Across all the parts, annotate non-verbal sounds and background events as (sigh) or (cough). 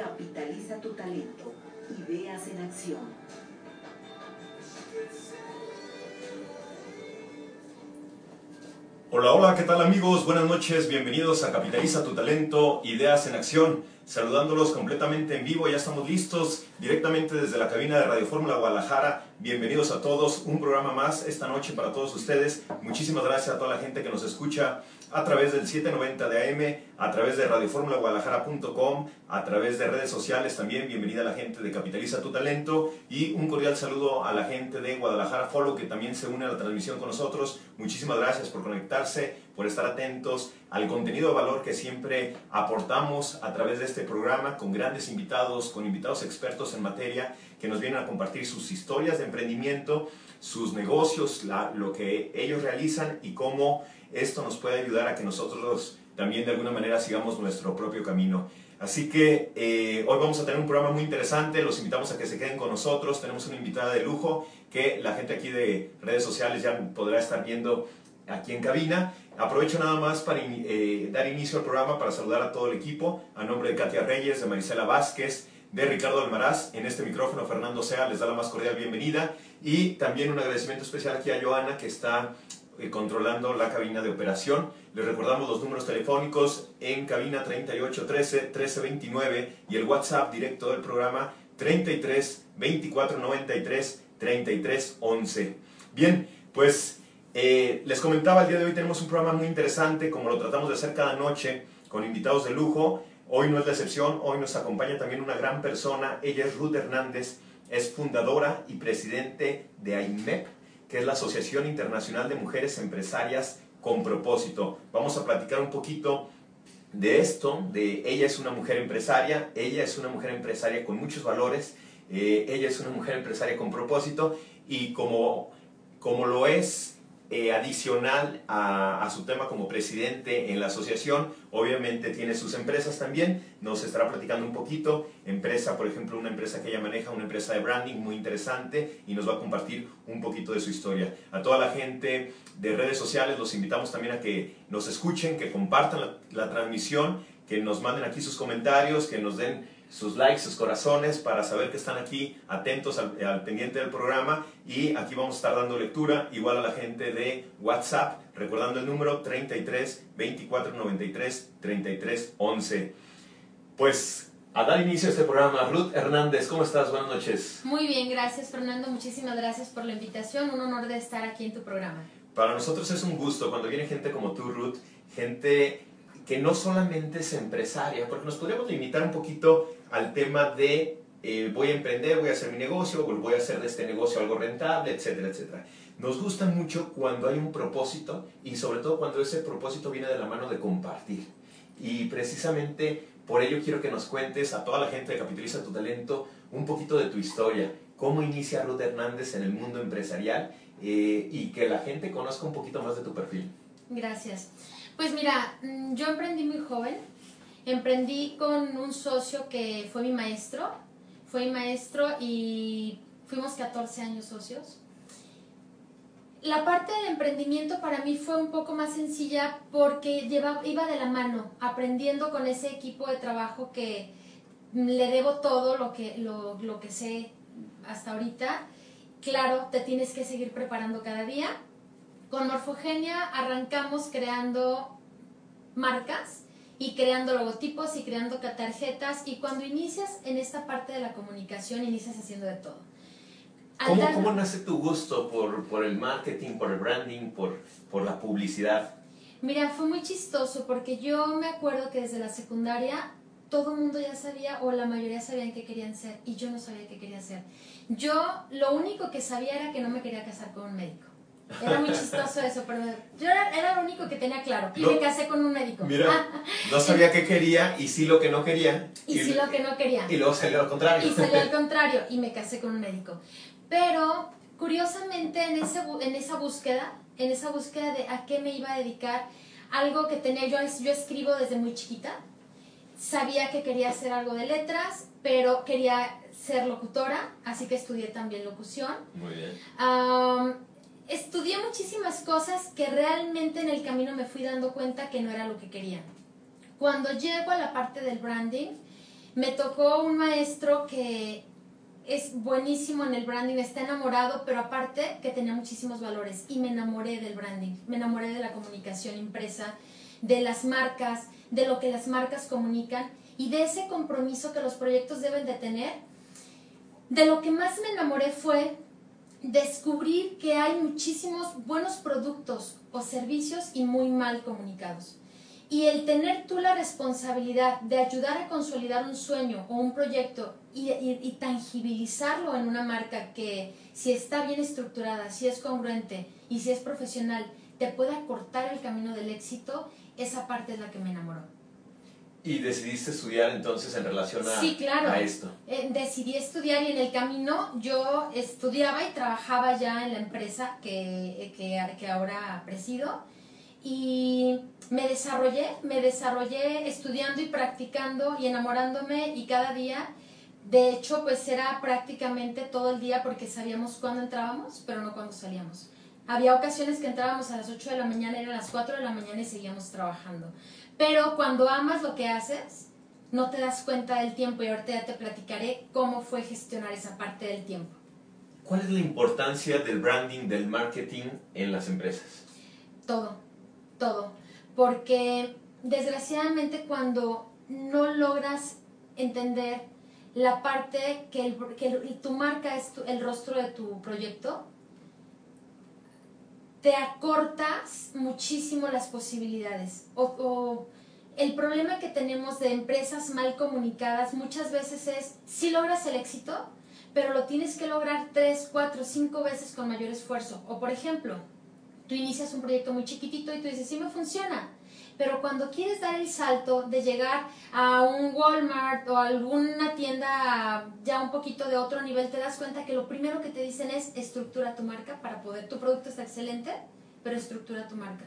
Capitaliza tu talento. Ideas en acción. Hola, hola, ¿qué tal amigos? Buenas noches, bienvenidos a Capitaliza tu talento, Ideas en Acción. Saludándolos completamente en vivo, ya estamos listos directamente desde la cabina de Radio Fórmula Guadalajara. Bienvenidos a todos, un programa más esta noche para todos ustedes. Muchísimas gracias a toda la gente que nos escucha a través del 790 de AM, a través de radioformulaguadalajara.com, a través de redes sociales también. Bienvenida a la gente de Capitaliza tu Talento y un cordial saludo a la gente de Guadalajara Follow que también se une a la transmisión con nosotros. Muchísimas gracias por conectarse, por estar atentos al contenido de valor que siempre aportamos a través de este programa con grandes invitados, con invitados expertos en materia que nos vienen a compartir sus historias de emprendimiento, sus negocios, lo que ellos realizan y cómo esto nos puede ayudar a que nosotros también de alguna manera sigamos nuestro propio camino. Así que eh, hoy vamos a tener un programa muy interesante, los invitamos a que se queden con nosotros, tenemos una invitada de lujo que la gente aquí de redes sociales ya podrá estar viendo aquí en cabina. Aprovecho nada más para eh, dar inicio al programa para saludar a todo el equipo, a nombre de Katia Reyes, de Marisela Vázquez, de Ricardo Almaraz, en este micrófono Fernando Sea les da la más cordial bienvenida y también un agradecimiento especial aquí a Joana que está eh, controlando la cabina de operación. Les recordamos los números telefónicos en cabina 38 13 13 29 y el WhatsApp directo del programa 33 24 93 33 11. Bien, pues eh, les comentaba, el día de hoy tenemos un programa muy interesante, como lo tratamos de hacer cada noche, con invitados de lujo. Hoy no es la excepción, hoy nos acompaña también una gran persona, ella es Ruth Hernández, es fundadora y presidente de AIMEP, que es la Asociación Internacional de Mujeres Empresarias con Propósito. Vamos a platicar un poquito de esto, de ella es una mujer empresaria, ella es una mujer empresaria con muchos valores, eh, ella es una mujer empresaria con propósito y como, como lo es eh, adicional a, su tema como presidente en la asociación, obviamente tiene sus empresas también, nos estará platicando un poquito, empresa, por ejemplo, una empresa que ella maneja, una empresa de branding muy interesante y nos va a compartir un poquito de su historia. A toda la gente de redes sociales los invitamos también a que nos escuchen, que compartan la transmisión, que nos manden aquí sus comentarios, que nos den sus likes, sus corazones para saber que están aquí atentos al, pendiente del programa. Y aquí vamos a estar dando lectura igual a la gente de WhatsApp recordando el número 33 24 93 33 11 pues a dar inicio a este programa Ruth Hernández ¿cómo estás? buenas noches. Muy bien gracias Fernando. Muchísimas gracias por la invitación. Un honor de estar aquí en tu programa. Para nosotros es un gusto cuando viene gente como tú Ruth gente que no solamente es empresaria, porque nos podríamos limitar un poquito al tema de eh, voy a emprender, voy a hacer mi negocio, voy a hacer de este negocio algo rentable, etcétera, etcétera. Nos gusta mucho cuando hay un propósito y sobre todo cuando ese propósito viene de la mano de compartir. Y precisamente por ello quiero que nos cuentes a toda la gente de Capitaliza tu Talento un poquito de tu historia, cómo inicia Ruth Hernández en el mundo empresarial eh, y que la gente conozca un poquito más de tu perfil. Gracias. Pues mira, mm, yo emprendí muy joven. Emprendí con un socio que fue mi maestro. Fue mi maestro y fuimos 14 años socios. La parte del emprendimiento para mí fue un poco más sencilla porque lleva, iba de la mano, aprendiendo con ese equipo de trabajo que le debo todo lo que, lo, lo que sé hasta ahorita. Claro, te tienes que seguir preparando cada día con Morfogenia arrancamos creando marcas y creando logotipos y creando tarjetas y cuando inicias en esta parte de la comunicación inicias haciendo de todo. ¿Cómo, ¿Cómo, nace tu gusto por, por, el marketing, por el branding, por, por la publicidad? Mira, fue muy chistoso porque yo me acuerdo que desde la secundaria todo el mundo ya sabía o la mayoría sabían qué querían ser y yo no sabía qué quería ser. Yo lo único que sabía era que no me quería casar con un médico. Era muy chistoso eso, pero yo era, lo único que tenía claro. Y me casé con un médico. Mira, no sabía qué quería y sí lo que no quería. Y, sí lo que no quería. Y luego salió al contrario. Y salió al (laughs) contrario y me casé con un médico. Pero, curiosamente, en, ese, en esa búsqueda, en esa búsqueda de a qué me iba a dedicar, algo que tenía, yo, yo escribo desde muy chiquita, sabía que quería hacer algo de letras, pero quería ser locutora, así que estudié también locución. Muy bien estudié muchísimas cosas que realmente en el camino me fui dando cuenta que no era lo que quería. Cuando llego a la parte del branding, Me tocó un maestro que es buenísimo en el branding, está enamorado, pero aparte que tenía muchísimos valores y me enamoré del branding, me enamoré de la comunicación impresa, de las marcas, de lo que las marcas comunican y de ese compromiso que los proyectos deben de tener. De lo que más me enamoré fue descubrir que hay muchísimos buenos productos o servicios y muy mal comunicados. Y el tener tú la responsabilidad de ayudar a consolidar un sueño o un proyecto y, tangibilizarlo en una marca que si está bien estructurada, si es congruente y si es profesional, te pueda cortar el camino del éxito, esa parte es la que me enamoró. ¿Y decidiste estudiar entonces en relación a, sí, claro. a esto? Eh, decidí estudiar y en el camino yo estudiaba y trabajaba ya en la empresa que, que, que ahora presido y me desarrollé, me desarrollé estudiando y practicando y enamorándome y cada día, de hecho, pues era prácticamente todo el día porque sabíamos cuándo entrábamos, pero no cuándo salíamos. Había ocasiones que entrábamos a las 8 de la mañana, eran las 4 de la mañana y seguíamos trabajando. Pero cuando amas lo que haces, no te das cuenta del tiempo y ahorita ya te platicaré cómo fue gestionar esa parte del tiempo. ¿Cuál es la importancia del branding, del marketing en las empresas? Todo, todo. Porque desgraciadamente cuando no logras entender la parte que, que tu marca es el rostro de tu proyecto, te acortas muchísimo las posibilidades. O, el problema que tenemos de empresas mal comunicadas muchas veces es, si logras el éxito, pero lo tienes que lograr tres, cuatro, cinco veces con mayor esfuerzo. O por ejemplo, tú inicias un proyecto muy chiquitito y tú dices, sí me funciona, pero cuando quieres dar el salto de llegar a un Walmart o alguna tienda ya un poquito de otro nivel, te das cuenta que lo primero que te dicen es estructura tu marca para poder, tu producto está excelente, pero estructura tu marca.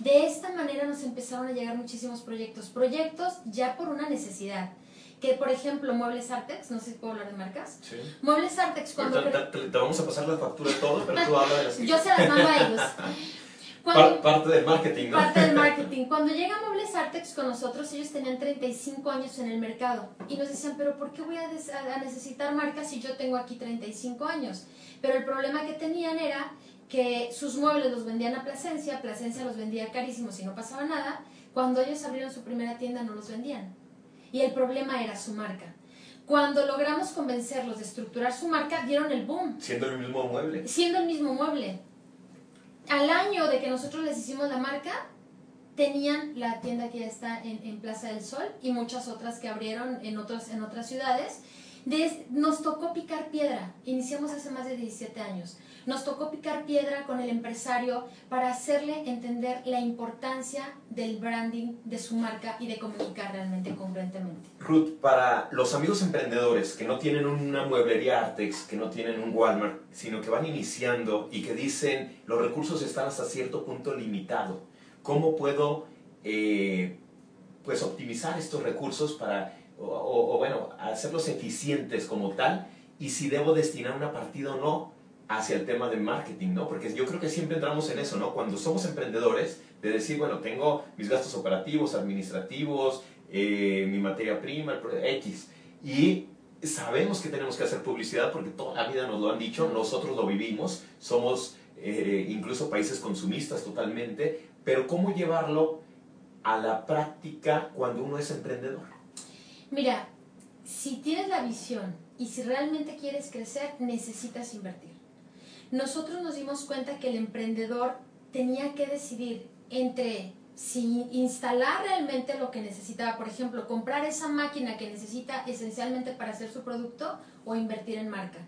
De esta manera nos empezaron a llegar muchísimos proyectos, proyectos ya por una necesidad que por ejemplo Muebles Artex, no sé si puedo hablar de marcas. Sí. Muebles Artex cuando... Te, te, vamos a pasar la factura de todo, pero tú hablas de las... (laughs) Yo se las mando a ellos. (laughs) parte del marketing, ¿no? Parte del (laughs) marketing. Cuando llega Muebles Artex con nosotros, ellos tenían 35 años en el mercado y nos decían, pero ¿por qué voy a, necesitar marcas si yo tengo aquí 35 años? Pero el problema que tenían era que sus muebles los vendían a Plasencia, Plasencia los vendía carísimos y no pasaba nada. Cuando ellos abrieron su primera tienda no los vendían. Y el problema era su marca. Cuando logramos convencerlos de estructurar su marca, dieron el boom. Siendo el mismo mueble. Siendo el mismo mueble al año de que nosotros les hicimos la marca, tenían la tienda que ya está en, Plaza del Sol y muchas otras que abrieron en, otros, en otras ciudades. nos tocó picar piedra, iniciamos hace más de 17 años. Nos tocó picar piedra con el empresario para hacerle entender la importancia del branding de su marca y de comunicar realmente congruentemente. Ruth, para los amigos emprendedores que no tienen una mueblería Artex, que no tienen un Walmart, sino que van iniciando y que dicen los recursos están hasta cierto punto limitados, ¿cómo puedo eh, pues optimizar estos recursos para, o, o bueno, hacerlos eficientes como tal? Y si debo destinar una partida o no hacia el tema de marketing, ¿no? Porque yo creo que siempre entramos en eso, ¿no? Cuando somos emprendedores, de decir, bueno, tengo mis gastos operativos, administrativos, eh, mi materia prima, X, y sabemos que tenemos que hacer publicidad porque toda la vida nos lo han dicho, nosotros lo vivimos, somos eh, incluso países consumistas totalmente, pero ¿cómo llevarlo a la práctica cuando uno es emprendedor? Mira, si tienes la visión y si realmente quieres crecer, necesitas invertir nosotros nos dimos cuenta que el emprendedor tenía que decidir entre si instalar realmente lo que necesitaba, por ejemplo, comprar esa máquina que necesita esencialmente para hacer su producto o invertir en marca.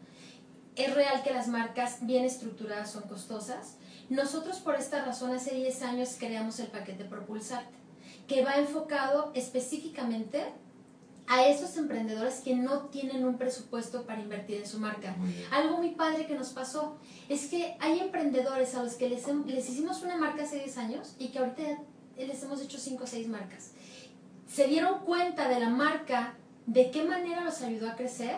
Es real que las marcas bien estructuradas son costosas. Nosotros por esta razón hace 10 años creamos el paquete Propulsarte, que va enfocado específicamente a esos emprendedores que no tienen un presupuesto para invertir en su marca. Algo muy padre que nos pasó es que hay emprendedores a los que les, les hicimos una marca hace 10 años y que ahorita les hemos hecho 5 o 6 marcas. Se dieron cuenta de la marca, de qué manera los ayudó a crecer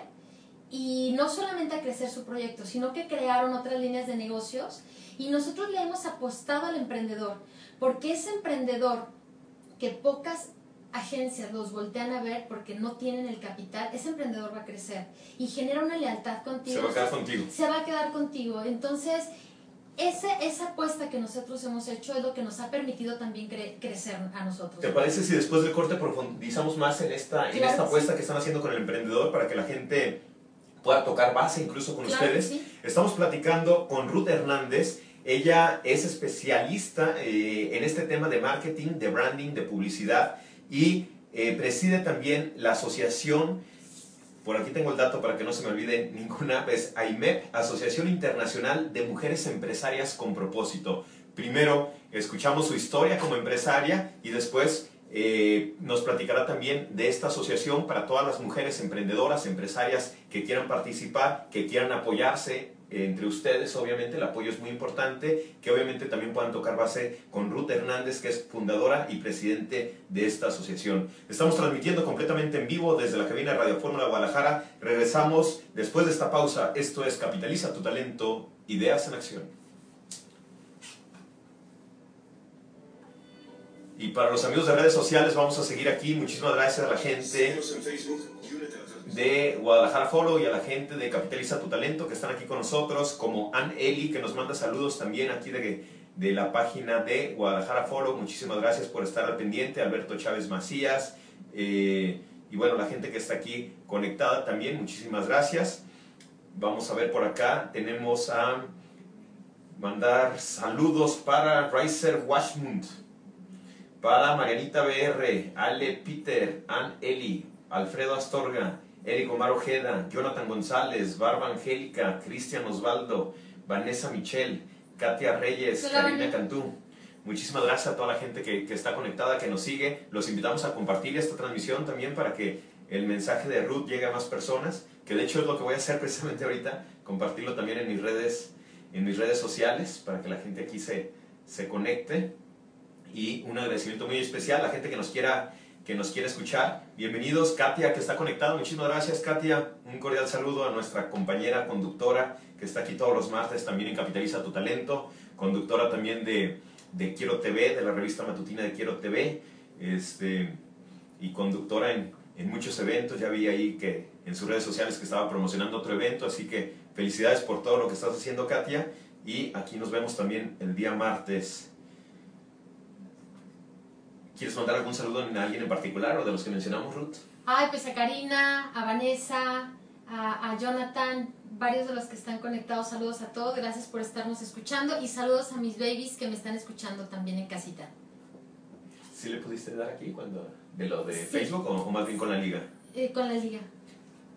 y no solamente a crecer su proyecto, sino que crearon otras líneas de negocios y nosotros le hemos apostado al emprendedor, porque ese emprendedor que pocas agencias los voltean a ver porque no tienen el capital, ese emprendedor va a crecer y genera una lealtad contigo. Se va a quedar contigo. Se va a quedar contigo. Entonces, ese, esa apuesta que nosotros hemos hecho es lo que nos ha permitido también cre- crecer a nosotros. ¿Te parece si después del corte profundizamos más en esta, en esta apuesta sí. que están haciendo con el emprendedor para que la gente pueda tocar base incluso con Claro ustedes? sí. Estamos platicando con Ruth Hernández. Ella es especialista eh, en este tema de marketing, de branding, de publicidad y eh, preside también la asociación, por aquí tengo el dato para que no se me olvide ninguna, es AIMEP, Asociación Internacional de Mujeres Empresarias con Propósito. Primero escuchamos su historia como empresaria y después eh, nos platicará también de esta asociación para todas las mujeres emprendedoras, empresarias que quieran participar, que quieran apoyarse entre ustedes, obviamente el apoyo es muy importante, que obviamente también puedan tocar base con Ruth Hernández, que es fundadora y presidente de esta asociación. Estamos transmitiendo completamente en vivo desde la cabina de Radio Fórmula Guadalajara. Regresamos después de esta pausa. Esto es Capitaliza tu talento, ideas en acción. Y para los amigos de redes sociales vamos a seguir aquí. Muchísimas gracias a la gente De Guadalajara Foro y a la gente de Capitaliza tu Talento que están aquí con nosotros, como Ann Eli que nos manda saludos también aquí de, de la página de Guadalajara Foro. Muchísimas gracias por estar al pendiente. Alberto Chávez Macías eh, y bueno, la gente que está aquí conectada también, muchísimas gracias. Vamos a ver por acá, tenemos a mandar saludos para Riser Washmund, para Marianita BR, Ale Peter, Ann Eli, Alfredo Astorga, Eric Omar Ojeda, Jonathan González, Barba Angélica, Cristian Osvaldo, Vanessa Michel, Katia Reyes, Karina. Cantú. Muchísimas gracias a toda la gente que, que está conectada, que nos sigue. Los invitamos a compartir esta transmisión también para que el mensaje de Ruth llegue a más personas, que de hecho es lo que voy a hacer (laughs) precisamente ahorita, compartirlo también en mis redes, en mis redes sociales para que la gente aquí se, se conecte y un agradecimiento muy especial a la gente que nos quiera que nos quiera escuchar. Bienvenidos, Katia, que está conectada. Muchísimas gracias, Katia. Un cordial saludo a nuestra compañera conductora que está aquí todos los martes también en Capitaliza tu Talento, conductora también de, de Quiero TV, de la revista matutina de Quiero TV, este, y conductora en, en muchos eventos. Ya vi ahí que en sus redes sociales que estaba promocionando otro evento, así que felicidades por todo lo que estás haciendo, Katia. Y aquí nos vemos también el día martes. ¿Quieres mandar algún saludo a alguien en particular o de los que mencionamos, Ruth? Ay, pues a Karina, a Vanessa, a, a Jonathan, varios de los que están conectados. Saludos a todos, gracias por estarnos escuchando y saludos a mis babies que me están escuchando también en casita. ¿Sí le pudiste dar aquí cuando de lo de Sí. Facebook o, o más bien con la liga? Eh, con la liga.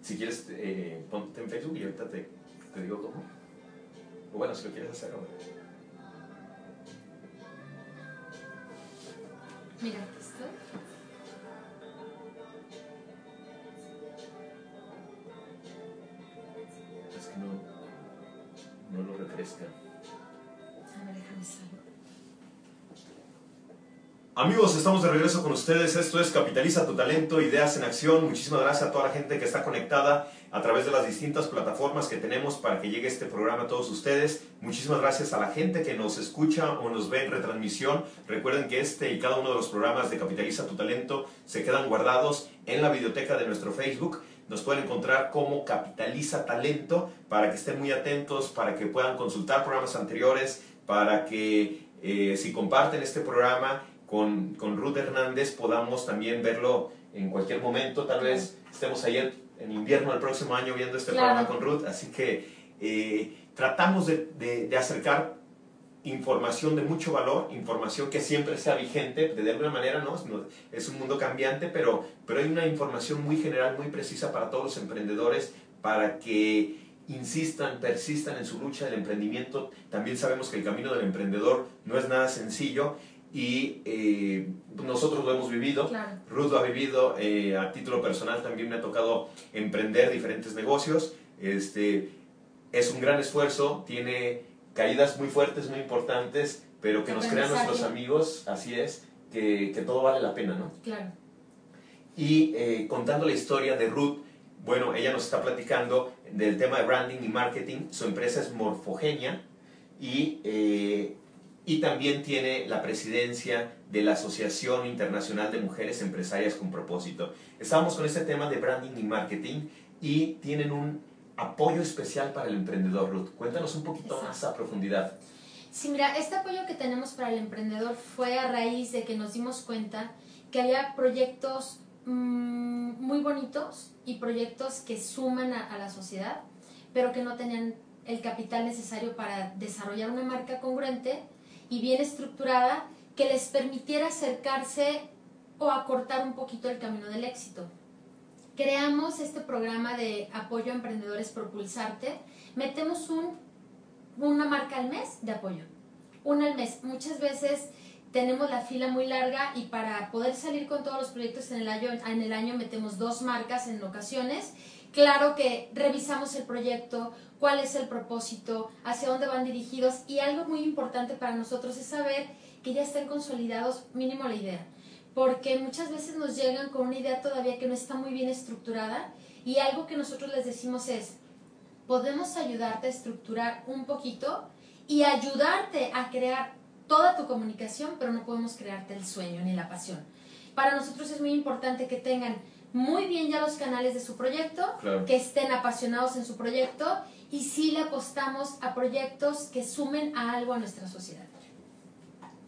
Si quieres, eh, ponte en Facebook y ahorita te, te digo cómo. O bueno, si lo quieres hacer ahora. Mira, aquí estoy. Es que no, no lo refresca. A ver, déjame salgo. Amigos, estamos de regreso con ustedes. Esto es Capitaliza tu talento, ideas en acción. Muchísimas gracias a toda la gente que está conectada a través de las distintas plataformas que tenemos para que llegue este programa a todos ustedes. Muchísimas gracias a la gente que nos escucha o nos ve en retransmisión. Recuerden que este y cada uno de los programas de Capitaliza tu talento se quedan guardados en la biblioteca de nuestro Facebook. Nos pueden encontrar como Capitaliza Talento para que estén muy atentos, para que puedan consultar programas anteriores, para que eh, si comparten este programa con, con Ruth Hernández podamos también verlo en cualquier momento. Tal vez estemos ahí en, invierno del próximo año viendo este Claro. programa con Ruth. Así que eh, tratamos de, de- de acercar información de mucho valor, información que siempre sea vigente, de alguna manera. No- Es un mundo cambiante, pero, pero hay una información muy general, muy precisa para todos los emprendedores, para que insistan, persistan en su lucha del emprendimiento. También sabemos que el camino del emprendedor no es nada sencillo y eh, nosotros lo hemos vivido. Claro. Ruth lo ha vivido, eh, a título personal también me ha tocado emprender diferentes negocios. Este, es un gran esfuerzo, tiene caídas muy fuertes, muy importantes, pero que nos crean nuestros amigos, así es, que, que todo vale la pena, ¿no? Claro. Y eh, contando la historia de Ruth, bueno, ella nos está platicando del tema de branding y marketing. Su empresa es Morfogenia y eh, y también tiene la presidencia de la Asociación Internacional de Mujeres Empresarias con Propósito. Estamos con este tema de branding y marketing y tienen un apoyo especial para el emprendedor, Ruth. Cuéntanos un poquito más a profundidad. Sí, mira, este apoyo que tenemos para el emprendedor fue a raíz de que nos dimos cuenta que había proyectos mmm, muy bonitos y proyectos que suman a, a la sociedad, pero que no tenían el capital necesario para desarrollar una marca congruente y bien estructurada que les permitiera acercarse o acortar un poquito el camino del éxito. Creamos este programa de apoyo a emprendedores Propulsarte. Metemos un, una marca al mes de apoyo. Una al mes. Muchas veces tenemos la fila muy larga y para poder salir con todos los proyectos en el año, en el año metemos dos marcas en ocasiones. Claro que revisamos el proyecto, cuál es el propósito, hacia dónde van dirigidos y algo muy importante para nosotros es saber que ya están consolidados mínimo la idea, porque muchas veces nos llegan con una idea todavía que no está muy bien estructurada y algo que nosotros les decimos es, podemos ayudarte a estructurar un poquito y ayudarte a crear toda tu comunicación, pero no podemos crearte el sueño ni la pasión. Para nosotros es muy importante que tengan muy bien ya los canales de su proyecto, Claro. que estén apasionados en su proyecto y sí le apostamos a proyectos que sumen a algo a nuestra sociedad.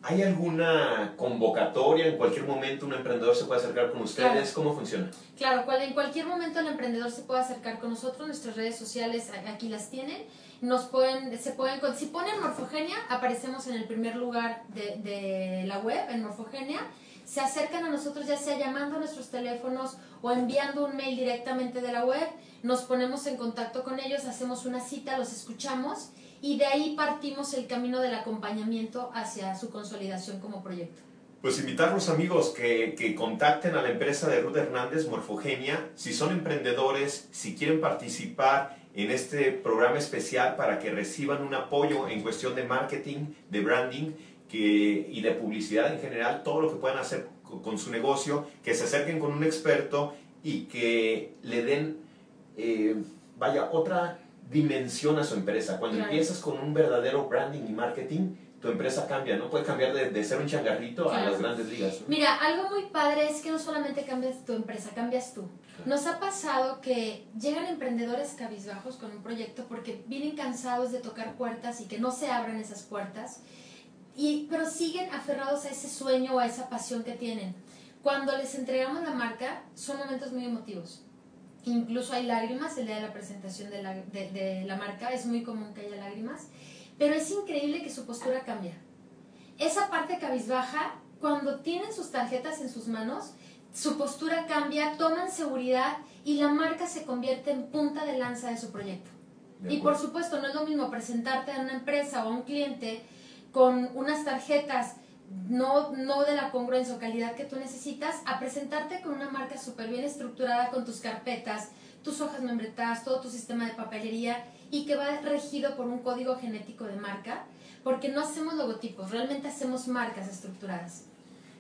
¿Hay alguna convocatoria? ¿En cualquier momento un emprendedor se puede acercar con ustedes? Claro. ¿Cómo funciona? Claro, cual- en cualquier momento el emprendedor se puede acercar con nosotros, nuestras redes sociales aquí las tienen. Nos pueden, se pueden, si ponen Morfogenia, aparecemos en el primer lugar de, de la web, en Morfogenia. Se acercan a nosotros ya sea llamando a nuestros teléfonos o enviando un mail directamente de la web. Nos ponemos en contacto con ellos, hacemos una cita, los escuchamos y de ahí partimos el camino del acompañamiento hacia su consolidación como proyecto. Pues invitarlos amigos que, que contacten a la empresa de Ruth Hernández, Morfogenia, si son emprendedores, si quieren participar en este programa especial para que reciban un apoyo en cuestión de marketing, de branding que, y de publicidad en general, todo lo que puedan hacer co- con su negocio, que se acerquen con un experto y que le den, eh, vaya, otra dimensión a su empresa. Cuando Claro. empiezas con un verdadero branding y marketing, tu empresa cambia, ¿no? Puede cambiar de, de ser un changarrito a Claro. las grandes ligas. ¿no? Mira, algo muy padre es que no solamente cambias tu empresa, cambias tú. Nos ha pasado que llegan emprendedores cabizbajos con un proyecto porque vienen cansados de tocar puertas y que no se abran esas puertas, y, pero siguen aferrados a ese sueño o a esa pasión que tienen. Cuando les entregamos la marca, son momentos muy emotivos. Incluso hay lágrimas el día de la presentación de la, de- de la marca, es muy común que haya lágrimas, pero es increíble que su postura cambia esa parte cabizbaja, cuando tienen sus tarjetas en sus manos, su postura cambia, toman seguridad y la marca se convierte en punta de lanza de su proyecto. De Y por supuesto, no es lo mismo presentarte a una empresa o a un cliente con unas tarjetas no, no de la congruencia o calidad que tú necesitas, a presentarte con una marca súper bien estructurada con tus carpetas, tus hojas membretadas, todo tu sistema de papelería y que va regido por un código genético de marca, porque no hacemos logotipos, realmente hacemos marcas estructuradas.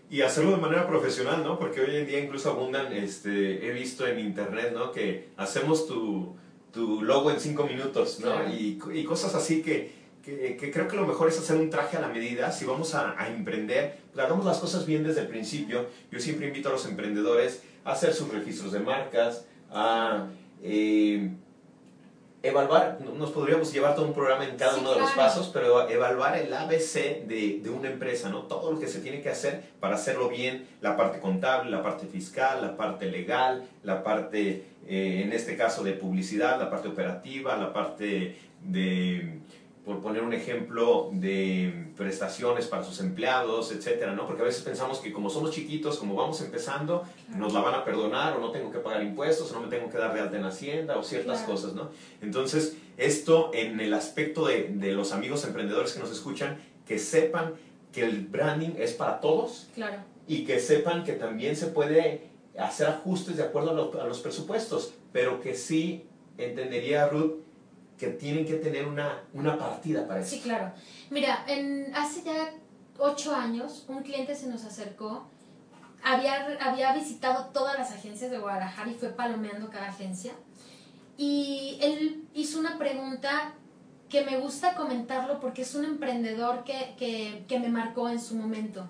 Y hacerlo de manera profesional, ¿no? Porque hoy en día incluso abundan, este, he visto en internet, ¿no? Que hacemos tu, tu logo en cinco minutos, ¿no? Claro. Y, y cosas así que, que, que creo que lo mejor es hacer un traje a la medida. Si vamos a, a emprender, pues hagamos las cosas bien desde el principio. Yo siempre invito a los emprendedores a hacer sus registros de marcas, a eh, evaluar, no- nos podríamos llevar todo un programa en cada Sí, uno de los claro. pasos, pero evaluar el ABC de, de una empresa, ¿no? Todo lo que se tiene que hacer para hacerlo bien, la parte contable, la parte fiscal, la parte legal, la parte, eh, en este caso, de publicidad, la parte operativa, la parte de, por poner un ejemplo, de prestaciones para sus empleados, etcétera, ¿no? Porque a veces pensamos que como somos chiquitos, como vamos empezando, nos la van a perdonar o no tengo que pagar impuestos o no me tengo que dar de alta en Hacienda o ciertas Claro. cosas, ¿no? Entonces, esto en el aspecto de, de los amigos emprendedores que nos escuchan, que sepan que el branding es para todos Claro. y que sepan que también se puede hacer ajustes de acuerdo a, lo- a los presupuestos, pero que sí entendería Ruth que tienen que tener una, una partida para eso. Sí, claro. Mira, en, hace ya ocho años un cliente se nos acercó, había, había visitado todas las agencias de Guadalajara y fue palomeando cada agencia. Y él hizo una pregunta que me gusta comentarlo porque es un emprendedor que, que, que me marcó en su momento.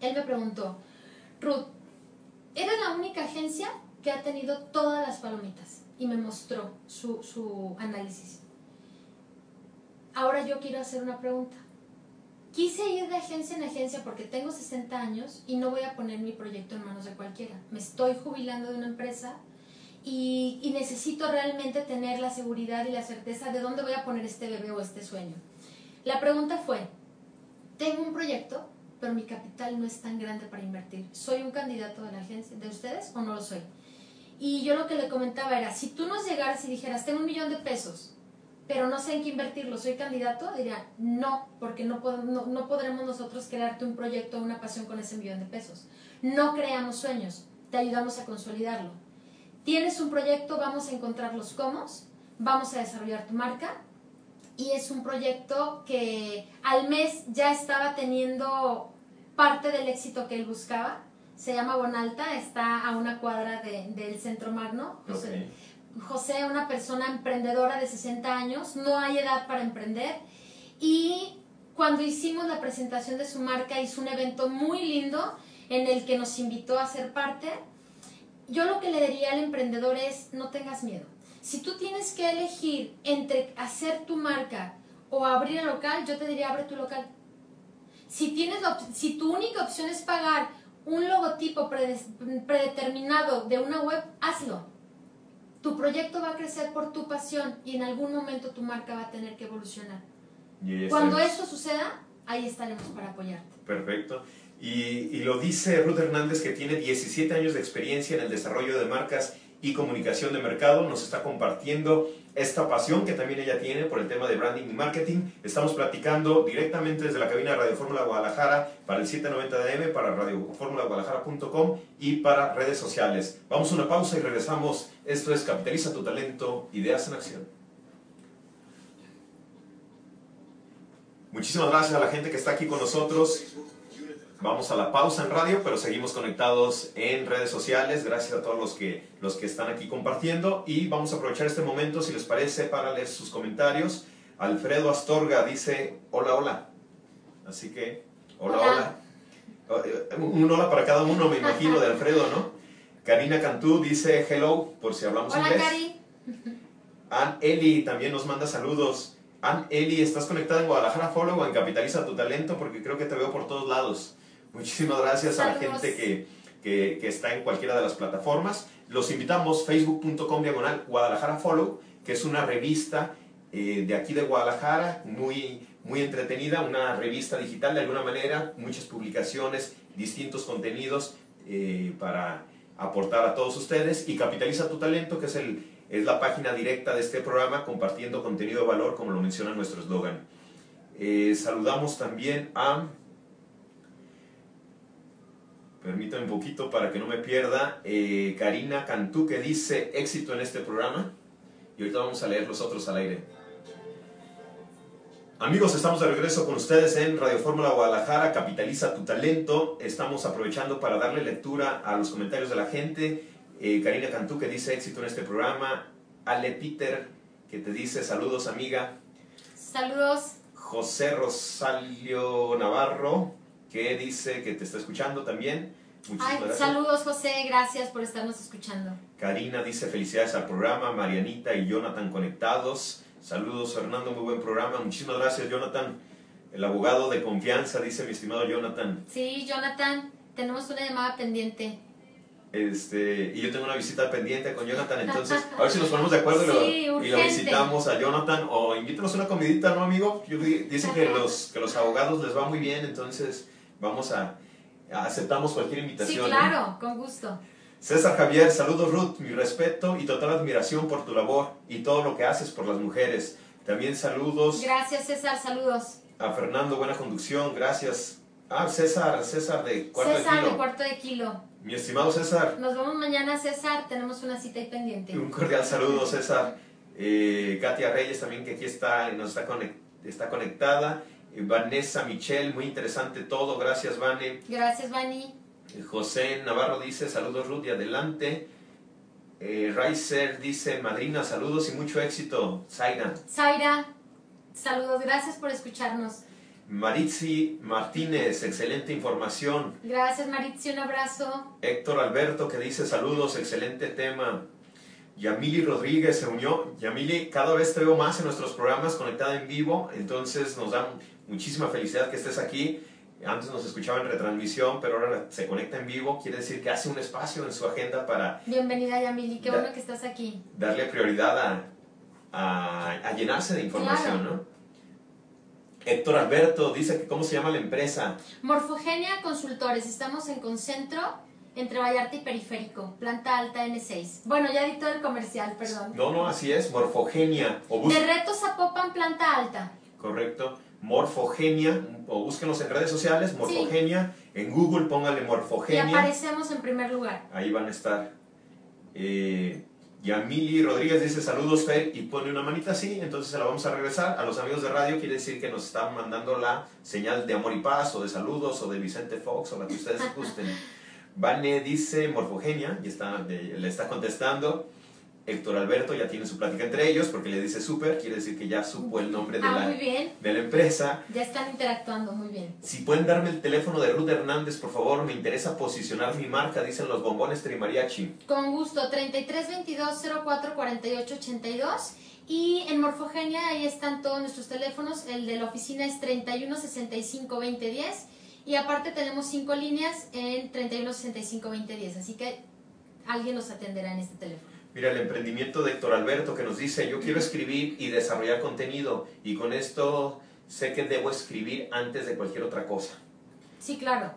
Él me preguntó, Ruth, ¿eres la única agencia que ha tenido todas las palomitas? Y me mostró su, su análisis. Ahora yo quiero hacer una pregunta. Quise ir de agencia en agencia porque tengo 60 años y no voy a poner mi proyecto en manos de cualquiera. Me estoy jubilando de una empresa y, y, necesito realmente tener la seguridad y la certeza de dónde voy a poner este bebé o este sueño. La pregunta fue, tengo un proyecto, pero mi capital no es tan grande para invertir. ¿Soy un candidato de la agencia de ustedes o no lo soy? Y yo lo que le comentaba era, si tú nos llegaras y dijeras, tengo un millón de pesos, pero no sé en qué invertirlo, ¿soy candidato? Diría, no, porque no, no, no podremos nosotros crearte un proyecto o una pasión con ese millón de pesos. No creamos sueños, te ayudamos a consolidarlo Tienes un proyecto, vamos a encontrar los cómo, vamos a desarrollar tu marca y es un proyecto que al mes ya estaba teniendo parte del éxito que él buscaba. Se llama Bonalta, está a una cuadra de, del Centro Magno. José, okay. José, una persona emprendedora de 60 años, no hay edad para emprender. Y cuando hicimos la presentación de su marca, hizo un evento muy lindo en el que nos invitó a ser parte yo lo que le diría al emprendedor es no tengas miedo. Si tú tienes que elegir entre hacer tu marca o abrir el local, yo te diría abre tu local. Si, tienes si tu única opción es pagar un logotipo predeterminado de una web, hazlo. Tu proyecto va a crecer por tu pasión y en algún momento tu marca va a tener que evolucionar. Cuando esto suceda, ahí estaremos para apoyarte. Perfecto. Y, lo dice Ruth Hernández, que tiene 17 años de experiencia en el desarrollo de marcas y comunicación de mercado. Nos está compartiendo esta pasión que también ella tiene por el tema de branding y marketing. Estamos platicando directamente desde la cabina de Radio Fórmula Guadalajara para el 790 DM, para radioformulaguadalajara.com y para redes sociales. Vamos a una pausa y regresamos. Esto es Capitaliza tu talento, ideas en acción. Muchísimas gracias a la gente que está aquí con nosotros. Vamos a la pausa en radio, pero seguimos conectados en redes sociales. Gracias a todos los que, los que están aquí compartiendo. Y vamos a aprovechar este momento, si les parece, para leer sus comentarios. Alfredo Astorga dice, hola, hola. Así que, hola, hola. hola. Eh, un hola para cada uno, me imagino, de Alfredo, ¿no? Karina Cantú dice hello, por si hablamos hola, inglés. Cari. Ann Eli también nos manda saludos. Ann Eli, ¿estás conectada en Guadalajara Follow o en Capitaliza tu Talento? Porque creo que te veo por todos lados. Muchísimas gracias a la gente que, que, que, está en cualquiera de las plataformas. Los invitamos facebook.com diagonal Guadalajara Follow, que es una revista eh, de aquí de Guadalajara, muy, muy entretenida, una revista digital de alguna manera, muchas publicaciones, distintos contenidos eh, para aportar a todos ustedes. Y Capitaliza tu Talento, que es, el, es la página directa de este programa, compartiendo contenido de valor, como lo menciona nuestro eslogan. Eh, saludamos también a Permítame un poquito para que no me pierda. Eh, Karina Cantú que dice éxito en este programa. Y ahorita vamos a leer los otros al aire. Amigos, estamos de regreso con ustedes en Radio Fórmula Guadalajara, Capitaliza tu talento. Estamos aprovechando para darle lectura a los comentarios de la gente. Eh, Karina Cantú que dice éxito en este programa. Ale Peter que te dice saludos amiga. Saludos. José Rosalio Navarro que dice que te está escuchando también. Muchísimas gracias. Saludos José, gracias por estarnos escuchando. Karina dice felicidades al programa, Marianita y Jonathan conectados. Saludos Fernando, muy buen programa. Muchísimas gracias Jonathan, el abogado de confianza, dice mi estimado Jonathan. Sí, Jonathan, tenemos una llamada pendiente. Este, y yo tengo una visita pendiente con Jonathan, entonces (laughs) a ver si nos ponemos de acuerdo y, lo, visitamos a Jonathan o invítanos una comidita, ¿no, amigo? dicen que los, que los abogados les va muy bien, entonces vamos a, aceptamos cualquier invitación. Sí, claro, con gusto. César Javier, saludos Ruth, mi respeto y total admiración por tu labor y todo lo que haces por las mujeres. También saludos. Gracias César, saludos. A Fernando, buena conducción, gracias. Ah, César, César de cuarto César de kilo. de cuarto de kilo. Mi estimado César. Nos vemos mañana, César. Tenemos una cita ahí pendiente. Un cordial saludo, César. Eh, Katia Reyes también que aquí está, nos está, está conectada. Vanessa Michelle, muy interesante todo. Gracias, Vane. Gracias, Vani. José Navarro dice, saludos Ruth y adelante. Eh, Ricer dice, madrina, saludos y mucho éxito. Zaira. Zaira. Saludos, gracias por escucharnos. Maritzi Martínez, excelente información. Gracias Maritzi, un abrazo. Héctor Alberto que dice saludos, excelente tema. Yamili Rodríguez se unió. Yamili, cada vez te veo más en nuestros programas conectada en vivo, entonces nos da muchísima felicidad que estés aquí. Antes nos escuchaba en retransmisión, pero ahora se conecta en vivo. Quiere decir que hace un espacio en su agenda para... Bienvenida Yamili, qué bueno que estás aquí. Darle prioridad a, a, a llenarse de información, Claro. ¿no? Héctor Alberto dice que cómo se llama la empresa. Morfogenia Consultores, estamos en Concentro, entre Vallarta y Periférico, planta alta N6. Bueno, ya di todo el comercial, perdón. No, no, así es, Morfogenia. O bus- De Retos Zapopan, planta alta. Correcto. Morfogenia, o búsquenos en redes sociales, Morfogenia. En Google póngale Y Morfogenia. aparecemos en primer lugar. Ahí van a estar. Eh, Yamili Rodríguez dice saludos, Fer, y pone una manita así, entonces se la vamos a regresar. A los amigos de radio quiere decir que nos están mandando la señal de amor y paz, o de saludos, o de Vicente Fox, o la que ustedes (laughs) gusten. Vane dice Morfogenia, y está, le está contestando. Héctor Alberto ya tiene su plática entre ellos, porque le dice súper, quiere decir que ya supo el nombre de, Ah, la, muy bien. de la empresa. Ya están interactuando muy bien. Si pueden darme el teléfono de Ruth Hernández, por favor, me interesa posicionar mi marca, dicen los bombones Trimariachi. Con gusto, 33 22 04 48 82. Y en Morfogenia ahí están todos nuestros teléfonos. El de la oficina es 31 65 20 10. Y aparte tenemos cinco líneas en 31 65 20 10. Así que alguien los atenderá en este teléfono. Mira, el emprendimiento de Héctor Alberto que nos dice, yo quiero escribir y desarrollar contenido y con esto sé que debo escribir antes de cualquier otra cosa. Sí, claro.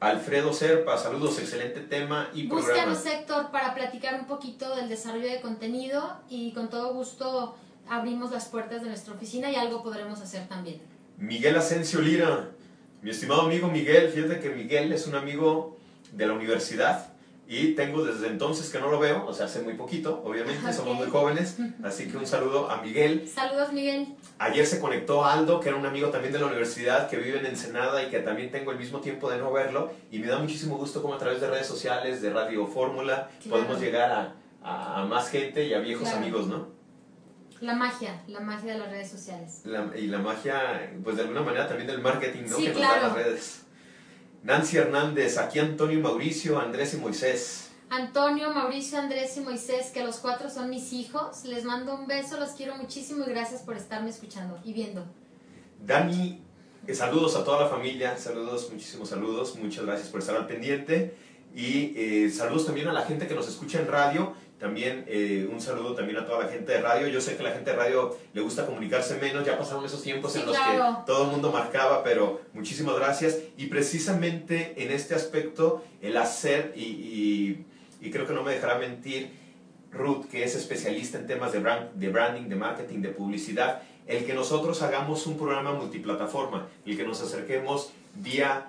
Alfredo Serpa, saludos, excelente tema y programa. Búscanos, Héctor, para platicar un poquito del desarrollo de contenido y con todo gusto abrimos las puertas de nuestra oficina y algo podremos hacer también. Miguel Asensio Lira, mi estimado amigo Miguel, fíjate que Miguel es un amigo de la universidad y tengo desde entonces que no lo veo, o sea, hace muy poquito, obviamente, somos Ok. muy jóvenes, así que un saludo a Miguel. Saludos, Miguel. Ayer se conectó Aldo, que era un amigo también de la universidad, que vive en Ensenada y que también tengo el mismo tiempo de no verlo. Y me da muchísimo gusto como a través de redes sociales, de Radio Fórmula, Claro. podemos llegar a, a- más gente y a viejos Claro. amigos, ¿no? La magia, la magia de las redes sociales. La- y la magia, pues de alguna manera también del marketing, ¿no? Sí, que nos claro. dan las redes. Nancy Hernández, aquí Antonio Mauricio, Andrés y Moisés. Antonio, Mauricio, Andrés y Moisés, que los cuatro son mis hijos. Les mando un beso, los quiero muchísimo y gracias por estarme escuchando y viendo. Dani, eh, saludos a toda la familia, saludos, muchísimos saludos, muchas gracias por estar al pendiente y eh, saludos también a la gente que nos escucha en radio, también eh, un saludo también a toda la gente de radio, yo sé que a la gente de radio le gusta comunicarse menos, ya pasaron esos tiempos Sí, en los claro. que todo el mundo marcaba, pero muchísimas gracias y precisamente en este aspecto el hacer y, y- y creo que no me dejará mentir Ruth, que es especialista en temas de, brand- de branding, de marketing, de publicidad, el que nosotros hagamos un programa multiplataforma, el que nos acerquemos vía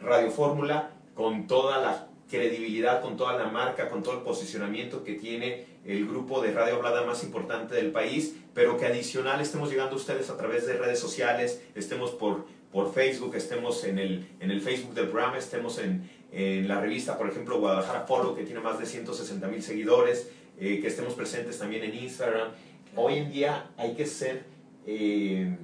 Radio Fórmula con toda la credibilidad, con toda la marca, con todo el posicionamiento que tiene el grupo de radio hablada más importante del país, pero que adicional estemos llegando a ustedes a través de redes sociales, estemos por, por Facebook, estemos en el, en el Facebook del programa, estemos en, en la revista, por ejemplo, Guadalajara Follow, que tiene más de 160 mil seguidores, eh, que estemos presentes también en Instagram. Hoy en día hay que ser eh,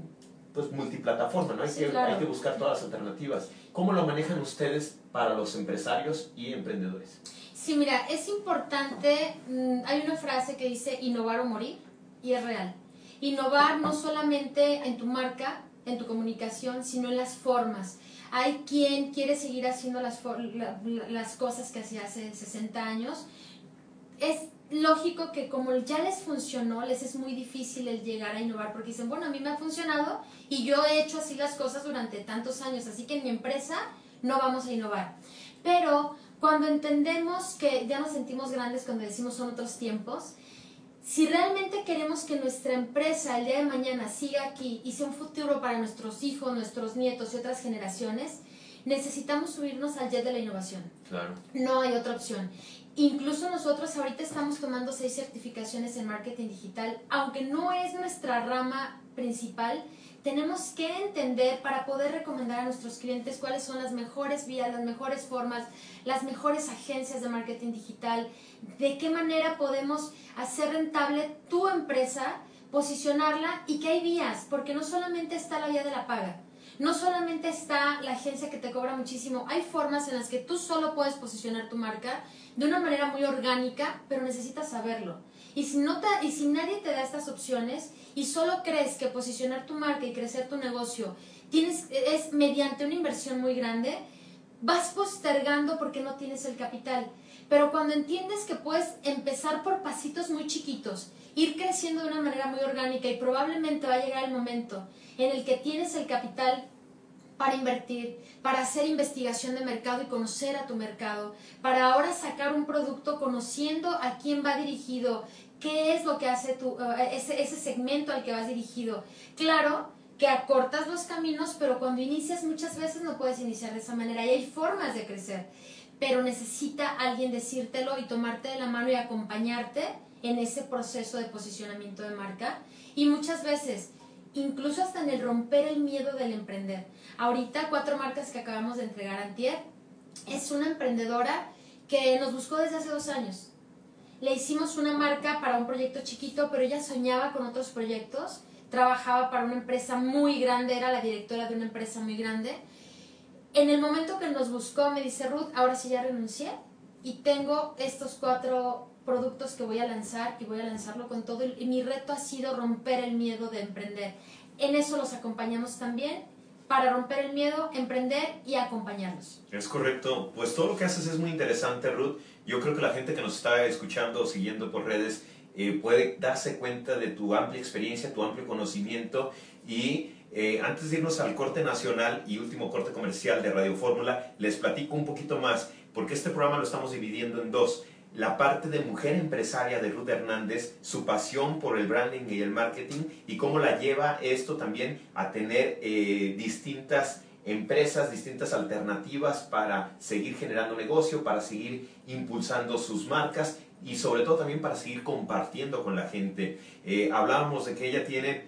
pues multiplataforma, ¿no? Hay, Sí, que, claro. hay que buscar todas las alternativas. ¿Cómo lo manejan ustedes para los empresarios y emprendedores? Sí, mira, es importante, mm, hay una frase que dice innovar o morir y es real. Innovar no solamente en tu marca, en tu comunicación, sino en las formas. Hay quien quiere seguir haciendo las, las cosas que hacía hace 60 años. Es lógico que como ya les funcionó, les es muy difícil el llegar a innovar porque dicen, bueno, a mí me ha funcionado y yo he hecho así las cosas durante tantos años, así que en mi empresa no vamos a innovar. Pero cuando entendemos que ya nos sentimos grandes cuando decimos son otros tiempos, si realmente queremos que nuestra empresa el día de mañana siga aquí y sea un futuro para nuestros hijos, nuestros nietos y otras generaciones, necesitamos subirnos al jet de la innovación. Claro. No hay otra opción. Incluso nosotros ahorita estamos tomando seis certificaciones en marketing digital, aunque no es nuestra rama principal, tenemos que entender para poder recomendar a nuestros clientes cuáles son las mejores vías, las mejores formas, las mejores agencias de marketing digital, de qué manera podemos hacer rentable tu empresa posicionarla y que hay vías, porque no solamente está la vía de la paga, no solamente está la agencia que te cobra muchísimo, hay formas en las que tú solo puedes posicionar tu marca de una manera muy orgánica, pero necesitas saberlo. Y si, no y si nadie te da estas opciones y solo crees que posicionar tu marca y crecer tu negocio es mediante una inversión muy grande, vas postergando porque no tienes el capital. Pero cuando entiendes que puedes empezar por pasitos muy chiquitos, ir creciendo de una manera muy orgánica y probablemente va a llegar el momento en el que tienes el capital para invertir, para hacer investigación de mercado y conocer a tu mercado, para ahora sacar un producto conociendo a quién va dirigido, qué es lo que hace tu, eh, ese, ese segmento al que vas dirigido. Claro que acortas los caminos, pero cuando inicias muchas veces no puedes iniciar de esa manera y hay formas de crecer, pero necesita alguien decírtelo y tomarte de la mano y acompañarte en ese proceso de posicionamiento de marca. Y muchas veces, incluso hasta en el romper el miedo del emprender. Ahorita, cuatro marcas que acabamos de entregar Antier, es una emprendedora que nos buscó desde hace dos años. Le hicimos una marca para un proyecto chiquito, pero ella soñaba con otros proyectos. Trabajaba para una empresa muy grande, era la directora de una empresa muy grande. En el momento que nos buscó, me dice Ruth, ahora sí ya renuncié y tengo estos cuatro productos que voy a lanzar y voy a lanzarlo con todo. Y mi reto ha sido romper el miedo de emprender. En eso los acompañamos también para romper el miedo, emprender y acompañarlos. Es correcto. Pues todo lo que haces es muy interesante, Ruth. Yo creo que la gente que nos está escuchando o siguiendo por redes eh, puede darse cuenta de tu amplia experiencia, tu amplio conocimiento y eh, antes de irnos al corte nacional y último corte comercial de Radio Fórmula, les platico un poquito más, porque este programa lo estamos dividiendo en dos. La parte de mujer empresaria de Ruth Hernández, su pasión por el branding y el marketing y cómo la lleva esto también a tener eh, distintas empresas, distintas alternativas para seguir generando negocio, para seguir impulsando sus marcas y sobre todo también para seguir compartiendo con la gente. Eh, hablábamos de que ella tiene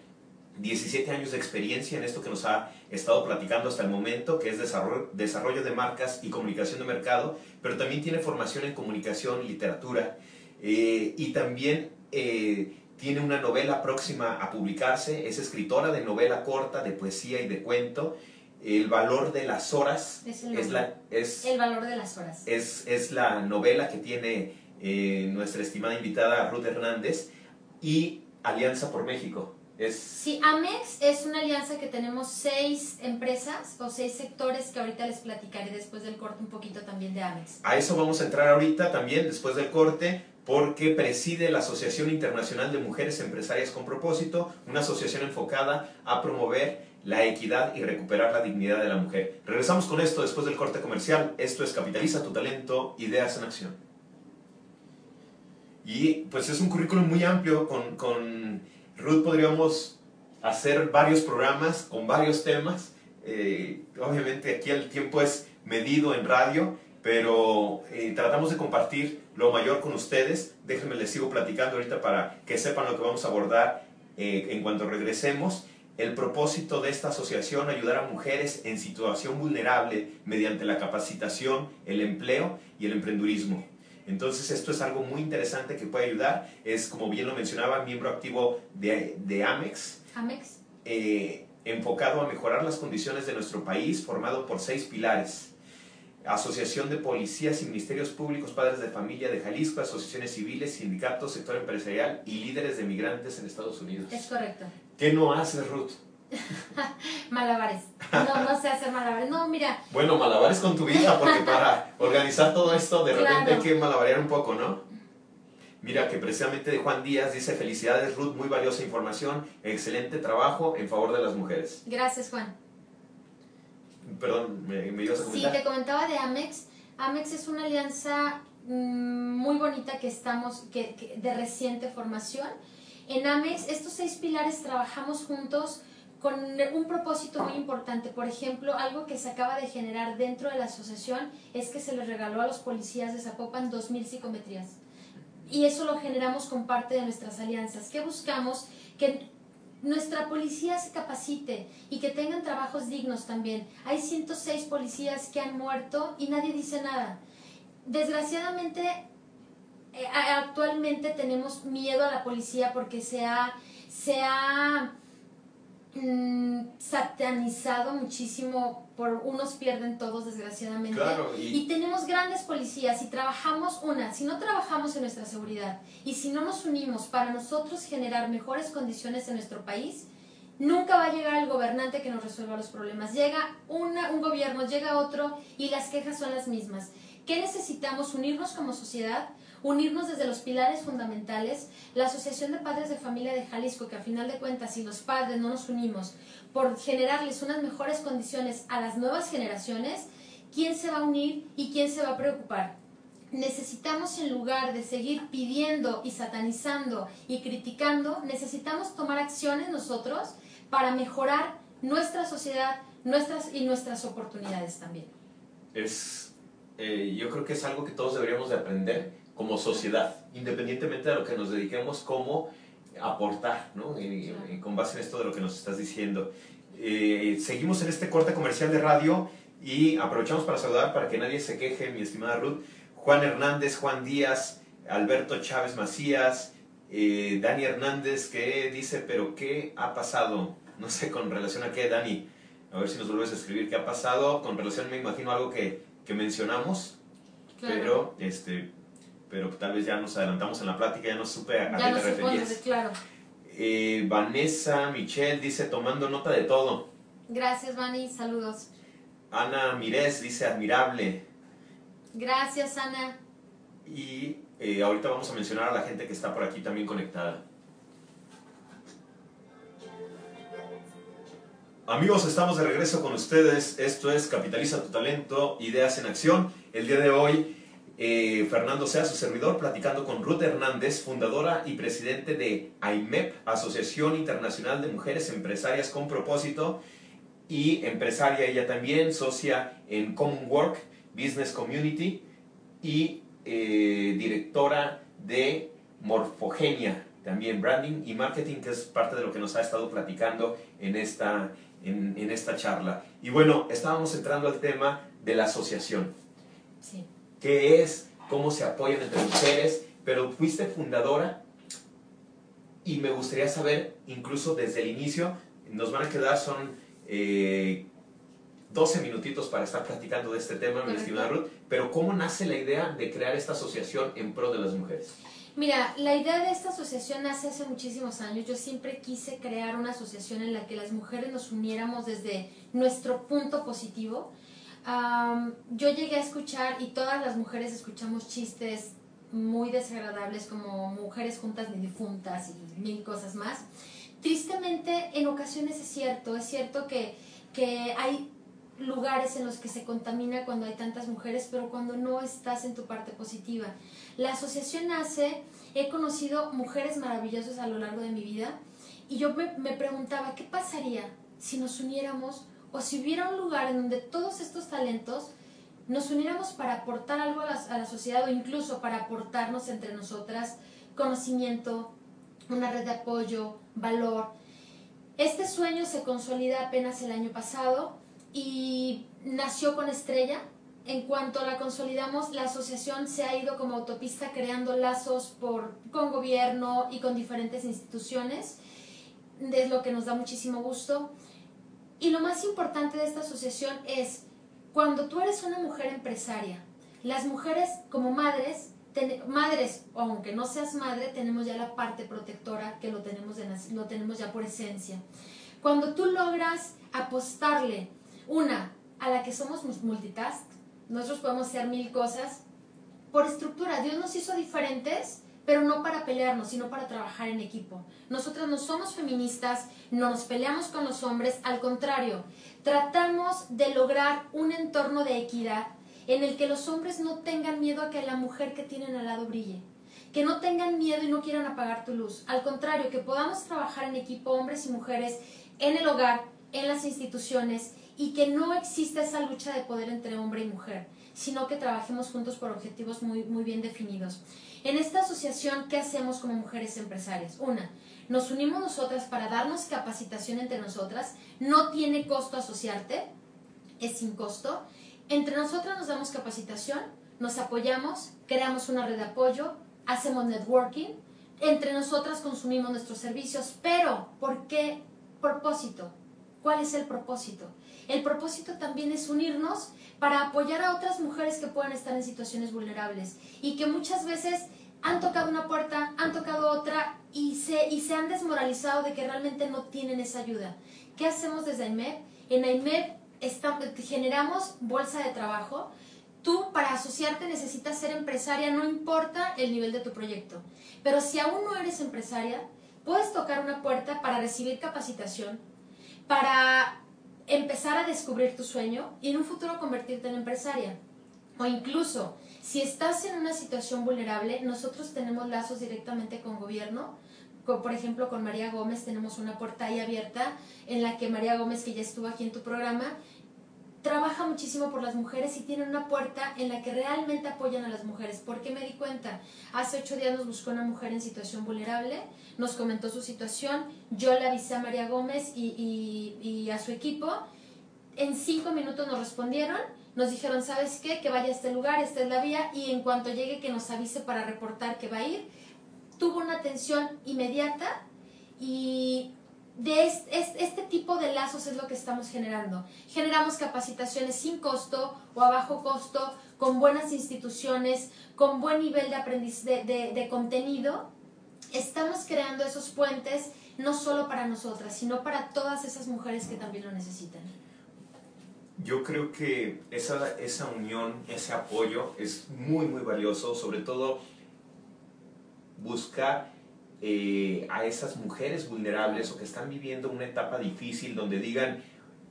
17 años de experiencia en esto que nos ha estado platicando hasta el momento, que es desarrollo, desarrollo de marcas y comunicación de mercado, pero también tiene formación en comunicación literatura, eh, y también eh, tiene una novela próxima a publicarse, es escritora de novela corta, de poesía y de cuento. El valor de las horas es el, es la, es, el valor de las horas. Es, es la novela que tiene eh, nuestra estimada invitada Ruth Hernández y Alianza por México Sí, Amex es una alianza que tenemos seis empresas o seis sectores que ahorita les platicaré después del corte un poquito también de Amex. A eso vamos a entrar ahorita también después del corte porque preside la Asociación Internacional de Mujeres Empresarias con Propósito, una asociación enfocada a promover la equidad y recuperar la dignidad de la mujer. Regresamos con esto después del corte comercial. Esto es Capitaliza tu talento, ideas en acción. Y pues es un currículum muy amplio con, con Ruth podríamos hacer varios programas con varios temas. Eh, obviamente aquí el tiempo es medido en radio, pero eh, tratamos de compartir lo mayor con ustedes. Déjenme les sigo platicando ahorita para que sepan lo que vamos a abordar eh, en cuanto regresemos. El propósito de esta asociación, ayudar a mujeres en situación vulnerable mediante la capacitación, el empleo y el emprendurismo. Entonces esto es algo muy interesante que puede ayudar. Es, como bien lo mencionaba, miembro activo de, de Amex. Amex. Eh, enfocado a mejorar las condiciones de nuestro país, formado por seis pilares. Asociación de Policías y Ministerios Públicos, Padres de Familia de Jalisco, asociaciones civiles, sindicatos, sector empresarial y líderes de migrantes en Estados Unidos. Es correcto. ¿Qué no hace Ruth? (laughs) malabares. No, no sé hacer malabares. No, mira. Bueno, malabares con tu vida, porque para organizar todo esto de repente hay que malabarear un poco, ¿no? Mira que precisamente de Juan Díaz dice, felicidades Ruth, muy valiosa información, excelente trabajo en favor de las mujeres. Gracias Juan. Perdón, ¿me, me ibas a comentar? Sí, te comentaba de Amex. Amex es una alianza mm, muy bonita que estamos, que, de reciente formación. En Amex, estos seis pilares trabajamos juntos con un propósito muy importante. Por ejemplo, algo que se acaba de generar dentro de la asociación es que se les regaló a los policías de Zapopan 2.000 psicometrías. Y eso lo generamos con parte de nuestras alianzas. ¿Qué buscamos? Que nuestra policía se capacite y que tengan trabajos dignos también. Hay 106 policías que han muerto y nadie dice nada. Desgraciadamente, eh, actualmente tenemos miedo a la policía porque se ha, se ha mm, satanizado muchísimo por unos pierden todos desgraciadamente. Claro, y- y tenemos grandes policías y trabajamos una si no trabajamos en nuestra seguridad y si no nos unimos para nosotros generar mejores condiciones en nuestro país nunca va a llegar el gobernante que nos resuelva los problemas. Llega una, un gobierno llega otro y las quejas son las mismas. ¿qué necesitamos? unirnos como sociedad unirnos desde los pilares fundamentales, la Asociación de Padres de Familia de Jalisco, que a final de cuentas, si los padres no nos unimos por generarles unas mejores condiciones a las nuevas generaciones, ¿quién se va a unir y quién se va a preocupar? Necesitamos, en lugar de seguir pidiendo y satanizando y criticando, necesitamos tomar acciones nosotros para mejorar nuestra sociedad nuestras, y nuestras oportunidades también. es, eh, yo creo que es algo que todos deberíamos de aprender como sociedad, independientemente de lo que nos dediquemos, cómo aportar, ¿no? Y- y- Claro. con base en esto de lo que nos estás diciendo. Eh, seguimos en este corte comercial de radio y aprovechamos para saludar para que nadie se queje, mi estimada Ruth, Juan Hernández, Juan Díaz, Alberto Chávez Macías, eh, Dani Hernández que dice, pero ¿qué ha pasado? No sé con relación a qué, Dani. A ver si nos vuelves a escribir qué ha pasado. Con relación, me imagino, algo que, que mencionamos, pero este pero tal vez ya nos adelantamos en la plática, ya no supe a, a qué no te referías. claro. Eh, Vanessa Michelle dice, tomando nota de todo. Gracias, Vani, saludos. Ana Mirés dice, admirable. Gracias, Ana. Y eh, ahorita vamos a mencionar a la gente que está por aquí también conectada. Amigos, estamos de regreso con ustedes. Esto es Capitaliza tu talento, ideas en acción. El día de hoy, eh, Fernando Sea, su servidor, platicando con Ruth Hernández, fundadora y presidente de AIMEP, Asociación Internacional de Mujeres Empresarias con Propósito, y empresaria ella también, socia en Common Work Business Community y eh, directora de Morfogenia, también branding y marketing, que es parte de lo que nos ha estado platicando en esta, en, en esta charla. Y bueno, estábamos entrando al tema de la asociación. Sí. ¿Qué es? ¿Cómo se apoyan entre mujeres? Pero fuiste fundadora y me gustaría saber, incluso desde el inicio, nos van a quedar, son eh, 12 minutitos para estar platicando de este tema, mi estimada Ruth, pero ¿cómo nace la idea de crear esta asociación en pro de las mujeres? Mira, la idea de esta asociación nace hace muchísimos años. Yo siempre quise crear una asociación en la que las mujeres nos uniéramos desde nuestro punto positivo. Am, yo llegué a escuchar, y todas las mujeres escuchamos chistes muy desagradables como mujeres juntas ni difuntas y mil cosas más. Tristemente, en ocasiones es cierto, es cierto que, que hay lugares en los que se contamina cuando hay tantas mujeres, pero cuando no estás en tu parte positiva. La asociación nace, he conocido mujeres maravillosas a lo largo de mi vida y yo me, me preguntaba, ¿qué pasaría si nos uniéramos o si hubiera un lugar en donde todos estos talentos nos uniéramos para aportar algo a la, sociedad o incluso para aportarnos entre nosotras conocimiento, una red de apoyo, valor. Este sueño se consolida apenas el año pasado y nació con Estrella. En cuanto la consolidamos, la asociación se ha ido como autopista creando lazos por, con gobierno y con diferentes instituciones. Es lo que nos da muchísimo gusto. Y lo más importante de esta asociación es cuando tú eres una mujer empresaria, las mujeres como madres, ten- madres, aunque no seas madre, tenemos ya la parte protectora que lo tenemos, de lo tenemos ya por esencia. Cuando tú logras apostarle, una, a la que somos multitask, nosotros podemos hacer mil cosas, por estructura, Dios nos hizo diferentes, pero no para pelearnos, sino para trabajar en equipo. Nosotras no somos feministas, no nos peleamos con los hombres, al contrario, tratamos de lograr un entorno de equidad en el que los hombres no tengan miedo a que la mujer que tienen al lado brille, que no tengan miedo y no quieran apagar tu luz. Al contrario, que podamos trabajar en equipo, hombres y mujeres, en el hogar, en las instituciones, y que no exista esa lucha de poder entre hombre y mujer, sino que trabajemos juntos por objetivos muy, muy bien definidos. En esta asociación, ¿qué hacemos como mujeres empresarias? Una, nos unimos nosotras para darnos capacitación entre nosotras, no tiene costo asociarte, es sin costo. Entre nosotras nos damos capacitación, nos apoyamos, creamos una red de apoyo, hacemos networking, entre nosotras consumimos nuestros servicios, pero ¿por qué propósito? ¿Cuál es el propósito? El propósito también es unirnos para apoyar a otras mujeres que puedan estar en situaciones vulnerables y que muchas veces han tocado una puerta, han tocado otra y se, y se han desmoralizado de que realmente no tienen esa ayuda. ¿Qué hacemos desde AIMED? En AIMED generamos bolsa de trabajo. Tú para asociarte necesitas ser empresaria, no importa el nivel de tu proyecto. Pero si aún no eres empresaria, puedes tocar una puerta para recibir capacitación, para empezar a descubrir tu sueño y en un futuro convertirte en empresaria. O incluso, si estás en una situación vulnerable, nosotros tenemos lazos directamente con gobierno. por ejemplo, con María Gómez tenemos una puerta abierta en la que María Gómez, que ya estuvo aquí en tu programa, trabaja muchísimo por las mujeres y tiene una puerta en la que realmente apoyan a las mujeres. ¿Por qué me di cuenta? Hace ocho días nos buscó una mujer en situación vulnerable, nos comentó su situación, yo le avisé a María Gómez y, y, a su equipo, en cinco minutos nos respondieron, nos dijeron, ¿sabes qué? Que vaya a este lugar, esta es la vía, y en cuanto llegue que nos avise para reportar que va a ir, tuvo una atención inmediata y de este, de es lo que estamos generando. Generamos capacitaciones sin costo o a bajo costo, con buenas instituciones, con buen nivel de, aprendiz, de, de, contenido. Estamos creando esos puentes no solo para nosotras, sino para todas esas mujeres que también lo necesitan. Yo creo que esa, esa unión, ese apoyo es muy, muy valioso, sobre todo buscar eh, a esas mujeres vulnerables o que están viviendo una etapa difícil donde digan,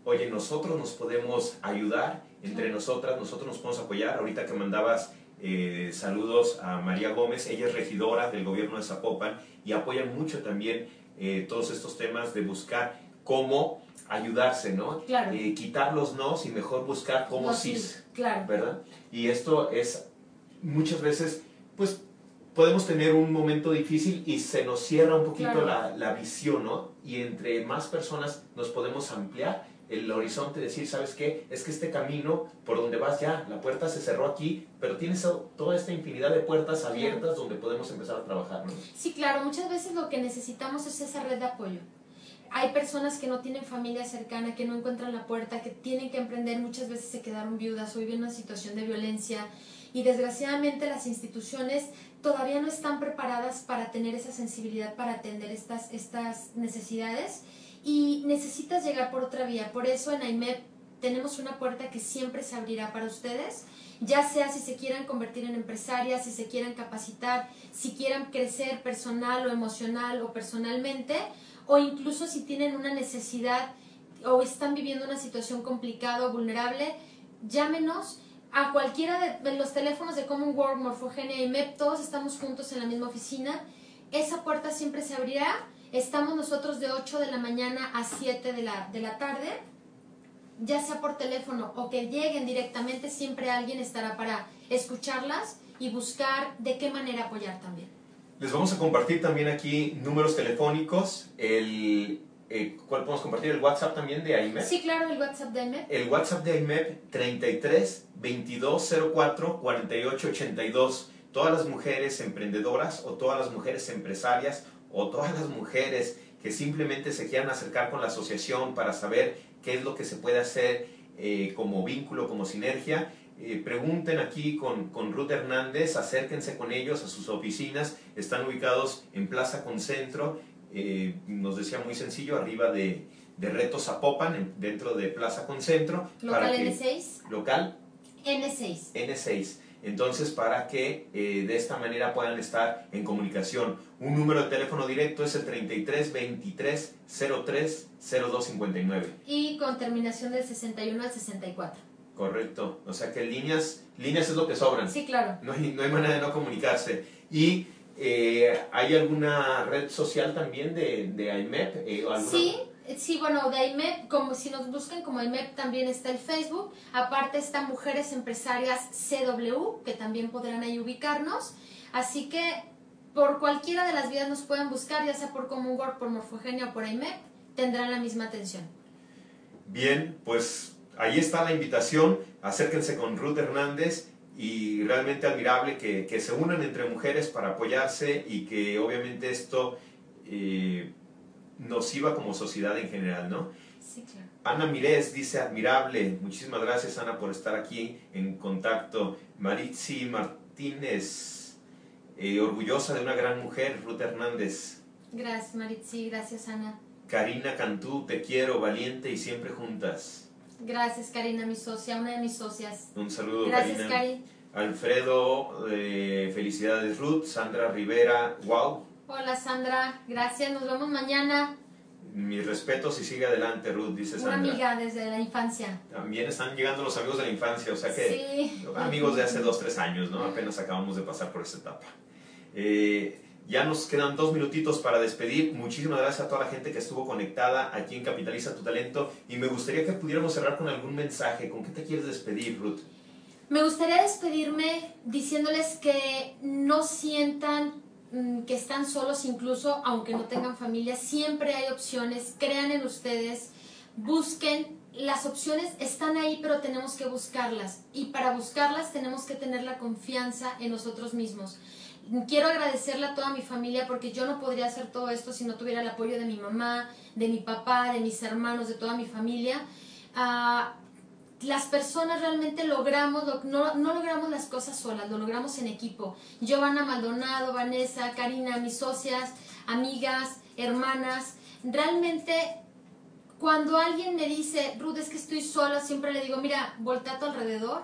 oye, nosotros nos podemos ayudar entre nosotras, nosotros nos podemos apoyar. Ahorita que mandabas eh, saludos a María Gómez, ella es regidora del gobierno de Zapopan y apoyan mucho también eh, todos estos temas de buscar cómo ayudarse, ¿no? Claro. quitar los no y mejor buscar cómo sí, claro. ¿verdad? Y esto es muchas veces, pues podemos tener un momento difícil y se nos cierra un poquito la, la, visión, ¿no? Y entre más personas nos podemos ampliar el horizonte, decir, ¿sabes qué? Es que este camino por donde vas ya, la puerta se cerró aquí, pero tienes toda esta infinidad de puertas abiertas donde podemos empezar a trabajar, ¿no? Sí, claro, muchas veces lo que necesitamos es esa red de apoyo. Hay personas que no tienen familia cercana, que no encuentran la puerta, que tienen que emprender, muchas veces se quedaron viudas o viven una situación de violencia y desgraciadamente las instituciones todavía no están preparadas para tener esa sensibilidad para atender estas, estas necesidades y necesitas llegar por otra vía. Por eso en AIMED tenemos una puerta que siempre se abrirá para ustedes, ya sea si se quieran convertir en empresarias, si se quieran capacitar, si quieran crecer personal o emocional o personalmente, o incluso si tienen una necesidad o están viviendo una situación complicada o vulnerable, llámenos a cualquiera de los teléfonos de Common World, Morfogenia y MEP, todos estamos juntos en la misma oficina. Esa puerta siempre se abrirá. Estamos nosotros de 8 de la mañana a 7 de la, de la tarde, ya sea por teléfono o que lleguen directamente, siempre alguien estará para escucharlas y buscar de qué manera apoyar también. Les vamos a compartir también aquí números telefónicos. El eh, ¿cuál podemos compartir? ¿El WhatsApp también de AIMEP? Sí, claro, el WhatsApp de AIMEP. El WhatsApp de AIMEP 33 2204 4882. Todas las mujeres emprendedoras o todas las mujeres empresarias o todas las mujeres que simplemente se quieran acercar con la asociación para saber qué es lo que se puede hacer eh, como vínculo, como sinergia, eh, pregunten aquí con, con, Ruth Hernández, acérquense con ellos a sus oficinas, están ubicados en Plaza Concentro eh, nos decía muy sencillo, arriba de, de Reto Zapopan, dentro de Plaza Concentro. ¿Local N6? ¿Local? N6. N6. Entonces, para que eh, de esta manera puedan estar en comunicación. Un número de teléfono directo es el 33 23 03 02 59. Y con terminación del 61 al 64. Correcto. O sea que líneas, líneas es lo que sobran. Sí, claro. No hay, no hay manera de no comunicarse. Y eh, ¿Hay alguna red social también de, de IMEP? Eh, sí, sí, bueno, de IMEP, como si nos buscan como IMEP también está el Facebook. Aparte está Mujeres Empresarias CW, que también podrán ahí ubicarnos. Así que por cualquiera de las vías nos pueden buscar, ya sea por Common Work, por Morfogenia o por IMEP, tendrán la misma atención. Bien, pues ahí está la invitación. Acérquense con Ruth Hernández y realmente admirable que, que se unan entre mujeres para apoyarse y que obviamente esto eh, nos iba como sociedad en general, ¿no? Sí, claro. Ana Mirés dice admirable. Muchísimas gracias Ana por estar aquí en contacto. Maritzi Martínez, eh, orgullosa de una gran mujer, Ruth Hernández. Gracias, Maritzi. Gracias, Ana. Karina Cantú, te quiero, valiente y siempre juntas. Gracias, Karina, mi socia, una de mis socias. Un saludo, Gracias, Karina. Cari. Alfredo, eh, felicidades Ruth. Sandra Rivera, wow. Hola, Sandra. Gracias. Nos vemos mañana. Mis respetos y sigue adelante, Ruth, dice Una Sandra. amiga desde la infancia. También están llegando los amigos de la infancia, o sea que Sí. amigos de hace dos, tres años, ¿no? Apenas acabamos de pasar por esa etapa. Eh, ya nos quedan dos minutitos para despedir. Muchísimas gracias a toda la gente que estuvo conectada aquí en Capitaliza tu Talento. Y me gustaría que pudiéramos cerrar con algún mensaje. ¿Con qué te quieres despedir, Ruth? Me gustaría despedirme diciéndoles que no sientan mm, que están solos incluso aunque no tengan familia. Siempre hay opciones. Crean en ustedes. Busquen. Las opciones están ahí, pero tenemos que buscarlas. Y para buscarlas tenemos que tener la confianza en nosotros mismos. Quiero agradecerle a toda mi familia porque yo no podría hacer todo esto si no tuviera el apoyo de mi mamá, de mi papá, de mis hermanos, de toda mi familia. Ah, las personas realmente logramos, lo- no, logramos las cosas solas, lo logramos en equipo. Giovanna Maldonado, Vanessa, Karina, mis socias, amigas, hermanas, realmente cuando alguien me dice, Ruth, es que estoy sola, siempre le digo, mira, voltea a tu alrededor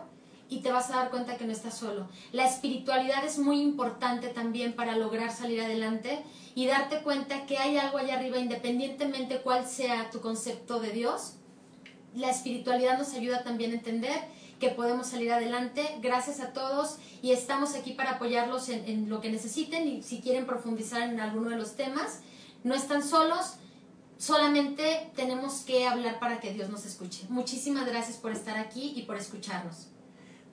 y te vas a dar cuenta que no estás solo. La espiritualidad es muy importante también para lograr salir adelante y darte cuenta que hay algo allá arriba, independientemente cuál sea tu concepto de Dios, la espiritualidad nos ayuda también a entender que podemos salir adelante. Gracias a todos y estamos aquí para apoyarlos en, en lo que necesiten y si quieren profundizar en alguno de los temas, no están solos, solamente tenemos que hablar para que Dios nos escuche. Muchísimas gracias por estar aquí y por escucharnos.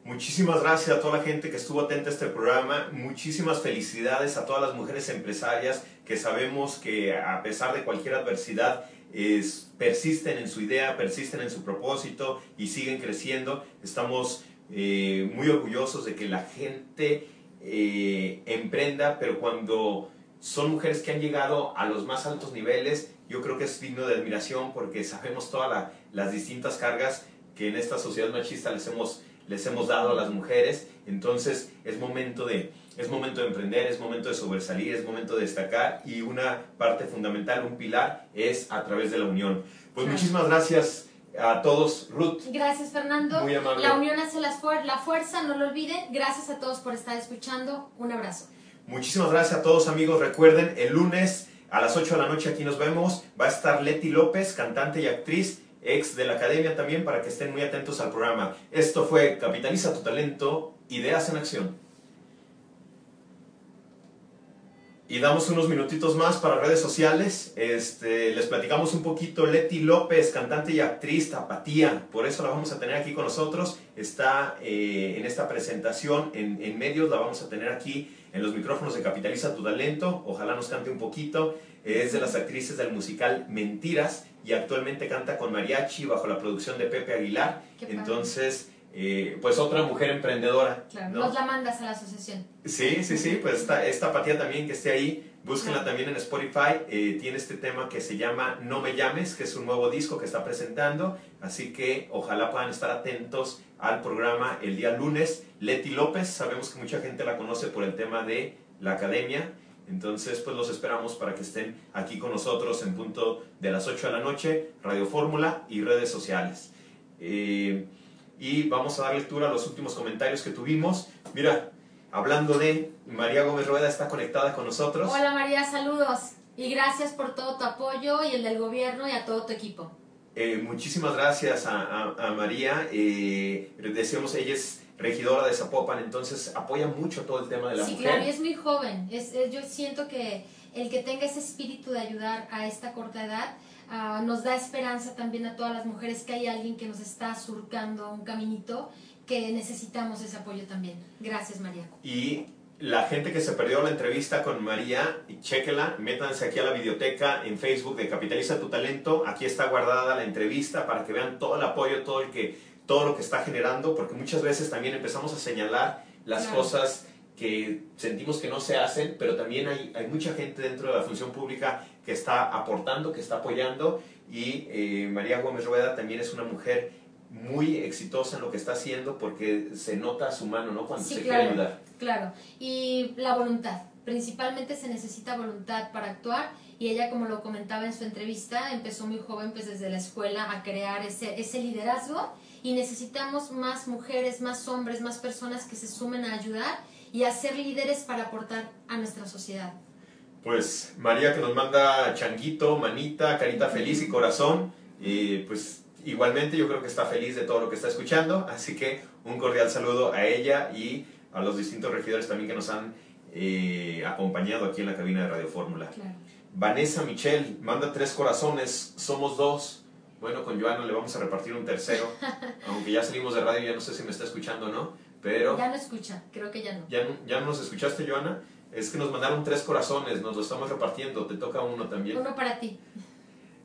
Muchísimas gracias a toda la gente que estuvo atenta a este programa. Muchísimas felicidades a todas las mujeres empresarias que sabemos que a pesar de cualquier adversidad persisten en su idea, persisten en su propósito y siguen creciendo. Estamos eh, muy orgullosos de que la gente eh, emprenda, pero cuando son mujeres que han llegado a los más altos niveles, yo creo que es digno de admiración porque sabemos todas la- las distintas cargas que en esta sociedad machista les hemos, les hemos dado a las mujeres. Entonces es momento, de, es momento de emprender, es momento de sobresalir, es momento de destacar y una parte fundamental, un pilar, es a través de la unión. Pues Claro. muchísimas gracias a todos, Ruth. Gracias Fernando. Muy amable. La unión hace las fuer- la fuerza, no lo olviden. Gracias a todos por estar escuchando. Un abrazo. Muchísimas gracias a todos amigos. Recuerden, el lunes a las 8 de la noche aquí nos vemos. Va a estar Leti López, cantante y actriz, ex de la academia también, para que estén muy atentos al programa. Esto fue Capitaliza tu talento, ideas en acción. Y damos unos minutitos más para redes sociales. Este, les platicamos un poquito. Leti López, cantante y actriz, tapatía. Por eso la vamos a tener aquí con nosotros. Está eh, en esta presentación en, en medios. La vamos a tener aquí en los micrófonos de Capitaliza tu Talento. Ojalá nos cante un poquito. Es de las actrices del musical Mentiras y actualmente canta con mariachi bajo la producción de Pepe Aguilar. Entonces, eh, pues otra mujer emprendedora. Claro, ¿no? nos la mandas a la asociación. Sí, sí, sí, pues esta, esta apatía también que esté ahí, búsquenla también en Spotify, eh, tiene este tema que se llama No me llames, que es un nuevo disco que está presentando, así que ojalá puedan estar atentos al programa el día lunes. Leti López, sabemos que mucha gente la conoce por el tema de la academia, entonces pues los esperamos para que estén aquí con nosotros en punto de las 8 de la noche, Radio Fórmula y redes sociales. Eh, y vamos a dar lectura a los últimos comentarios que tuvimos. Mira, hablando de María Gómez Rueda está conectada con nosotros. Hola María, saludos. Y gracias por todo tu apoyo y el del gobierno y a todo tu equipo. Eh, muchísimas gracias a, a- a María. Eh, decíamos, ella es regidora de Zapopan, entonces apoya mucho todo el tema de la sí, mujer. claro, y es muy joven. Es, es- yo siento que el que tenga ese espíritu de ayudar a esta corta edad ah, nos da esperanza también a todas las mujeres que hay alguien que nos está surcando un caminito que necesitamos ese apoyo también. Gracias María. Y la gente que se perdió la entrevista con María, chéquela, métanse aquí a la videoteca en Facebook de Capitaliza tu Talento. Aquí está guardada la entrevista para que vean todo el apoyo, todo el que todo lo que está generando, porque muchas veces también empezamos a señalar las Claro. cosas que sentimos que no se hacen, pero también hay, hay mucha gente dentro de la función pública que está aportando, que está apoyando, y eh, María Gómez Rueda también es una mujer muy exitosa en lo que está haciendo porque se nota su mano, ¿no? Cuando Sí, se claro. quiere ayudar. Claro, y la voluntad. Principalmente se necesita voluntad para actuar. Y ella, como lo comentaba en su entrevista, empezó muy joven, pues desde la escuela, a crear ese, ese liderazgo. Y necesitamos más mujeres, más hombres, más personas que se sumen a ayudar y a ser líderes para aportar a nuestra sociedad. Pues María que nos manda changuito, manita, carita feliz y corazón, y pues igualmente yo creo que está feliz de todo lo que está escuchando, así que un cordial saludo a ella y a los distintos regidores también que nos han eh, acompañado aquí en la cabina de Radio Fórmula. Claro. Vanessa Michel manda tres corazones, somos dos. Bueno, con Joana le vamos a repartir un tercero, (laughs) aunque ya salimos de radio, ya no sé si me está escuchando o no, pero... Ya no escucha, creo que ya no. ¿Ya, no- ¿Ya nos escuchaste, Joana? Es que nos mandaron tres corazones, nos lo estamos repartiendo, te toca uno también. Uno para ti.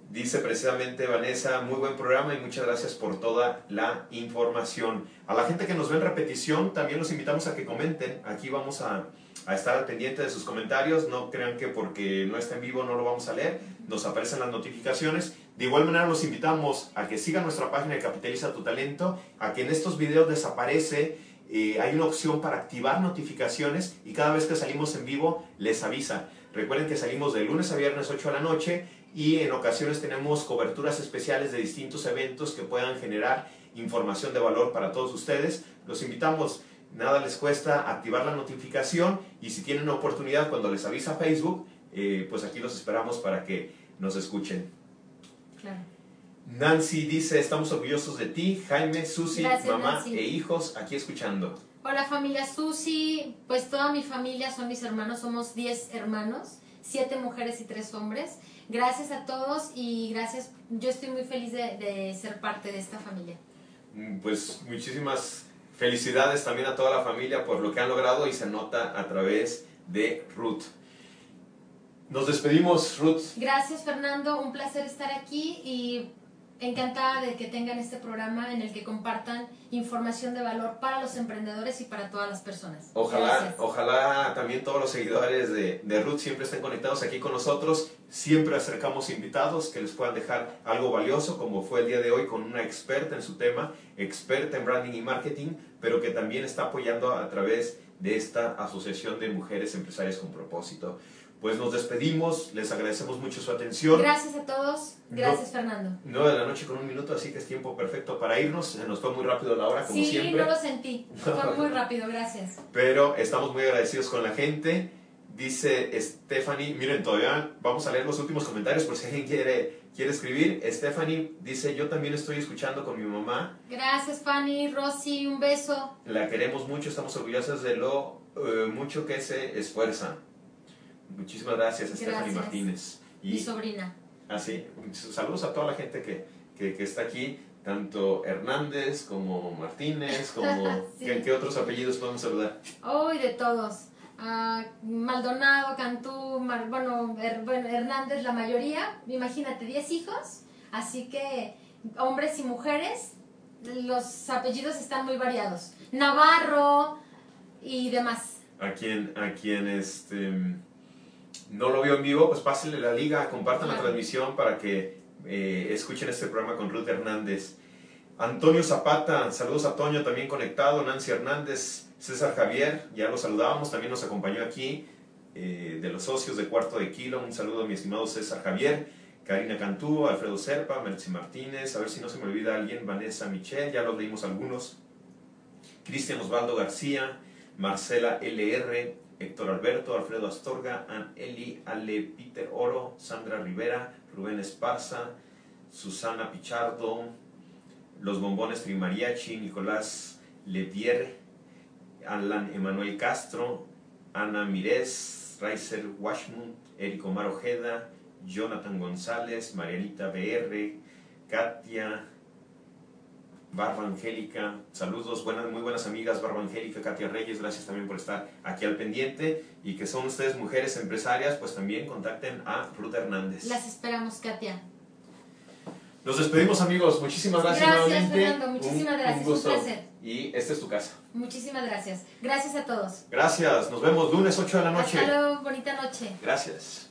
Dice precisamente Vanessa, muy buen programa y muchas gracias por toda la información. A la gente que nos ve en repetición, también los invitamos a que comenten. Aquí vamos a, a estar al pendiente de sus comentarios. No crean que porque no está en vivo no lo vamos a leer. Nos aparecen las notificaciones. De igual manera los invitamos a que sigan nuestra página de Capitaliza tu Talento, a que en estos videos desaparece, eh, hay una opción para activar notificaciones y cada vez que salimos en vivo les avisa. Recuerden que salimos de lunes a viernes 8 de la noche y en ocasiones tenemos coberturas especiales de distintos eventos que puedan generar información de valor para todos ustedes. Los invitamos, nada les cuesta activar la notificación y si tienen oportunidad cuando les avisa Facebook, eh, pues aquí los esperamos para que nos escuchen. Claro. Nancy dice, estamos orgullosos de ti, Jaime, Susi, Gracias, mamá Nancy. e hijos aquí escuchando. Hola familia Susi, pues toda mi familia son mis hermanos, somos 10 hermanos, 7 mujeres y 3 hombres. Gracias a todos y gracias, yo estoy muy feliz de, de ser parte de esta familia. Mm, Pues muchísimas felicidades también a toda la familia por lo que han logrado y se nota a través de Ruth. Nos despedimos, Ruth. Gracias Fernando, un placer estar aquí y encantada de que tengan este programa en el que compartan información de valor para los emprendedores y para todas las personas. Ojalá, Gracias. ojalá también todos los seguidores de, de Ruth siempre estén conectados aquí con nosotros. Siempre acercamos invitados que les puedan dejar algo valioso, como fue el día de hoy con una experta en su tema, experta en branding y marketing, pero que también está apoyando a través de esta Asociación de Mujeres Empresarias con Propósito. Pues nos despedimos, les agradecemos mucho su atención. Gracias a todos, gracias Fernando. 9 de la noche con un minuto, así que es tiempo perfecto para irnos. Se nos fue muy rápido la hora, como Sí, siempre. no lo sentí, fue muy rápido, gracias. Pero estamos muy agradecidos con la gente. Dice Stephanie, miren, todavía vamos a leer los últimos comentarios por si alguien quiere, quiere escribir. Stephanie dice, yo también estoy escuchando con mi mamá. Gracias Fanny, Rosy, un beso. La queremos mucho, estamos orgullosos de lo eh, mucho que se esfuerza. Muchísimas gracias, Stephanie Gracias. Martínez. Mi Y sobrina. así, saludos a toda la gente que, que, que está aquí, tanto Hernández como Martínez, como... (laughs) Sí. ¿qué, qué otros apellidos podemos saludar? Hoy de todos. Ah, Maldonado, Cantú, Mar- bueno, Her- bueno, Hernández, la mayoría. Imagínate, 10 hijos. Así que hombres y mujeres, los apellidos están muy variados. Navarro y demás. a quien, a quien este, no lo vio en vivo, pues pásenle la liga, compartan la transmisión para que eh, escuchen este programa con Ruth Hernández. Antonio Zapata, saludos a Toño también conectado, Nancy Hernández, César Javier, ya lo saludábamos, también nos acompañó aquí, eh, de los socios de Cuarto de Kilo, un saludo a mi estimado César Javier, Karina Cantú, Alfredo Serpa, Mercy Martínez, a ver si no se me olvida alguien, Vanessa Michel, ya los leímos algunos, Cristian Osvaldo García, Marcela LR, Héctor Alberto, Alfredo Astorga, Ann Eli, Ale Peter Oro, Sandra Rivera, Rubén Esparza, Susana Pichardo, Los Bombones Trimariachi, Nicolás Levier, Alan Emanuel Castro, Ana Mirés, Raiser Washmont, Eric Omar Ojeda, Jonathan González, Marianita BR, Katia, Barba Angélica, saludos, buenas, muy buenas amigas, Barba Angélica, Katia Reyes, gracias también por estar aquí al pendiente y que son ustedes mujeres empresarias, pues también contacten a Ruth Hernández. Las esperamos, Katia. Nos despedimos amigos, muchísimas gracias, Gracias, nuevamente. Fernando, muchísimas Un- gracias, Un un gusto. placer. Y esta es tu casa. Muchísimas gracias. Gracias a todos. Gracias, nos vemos lunes 8 de la noche. Hasta luego, bonita noche. Gracias.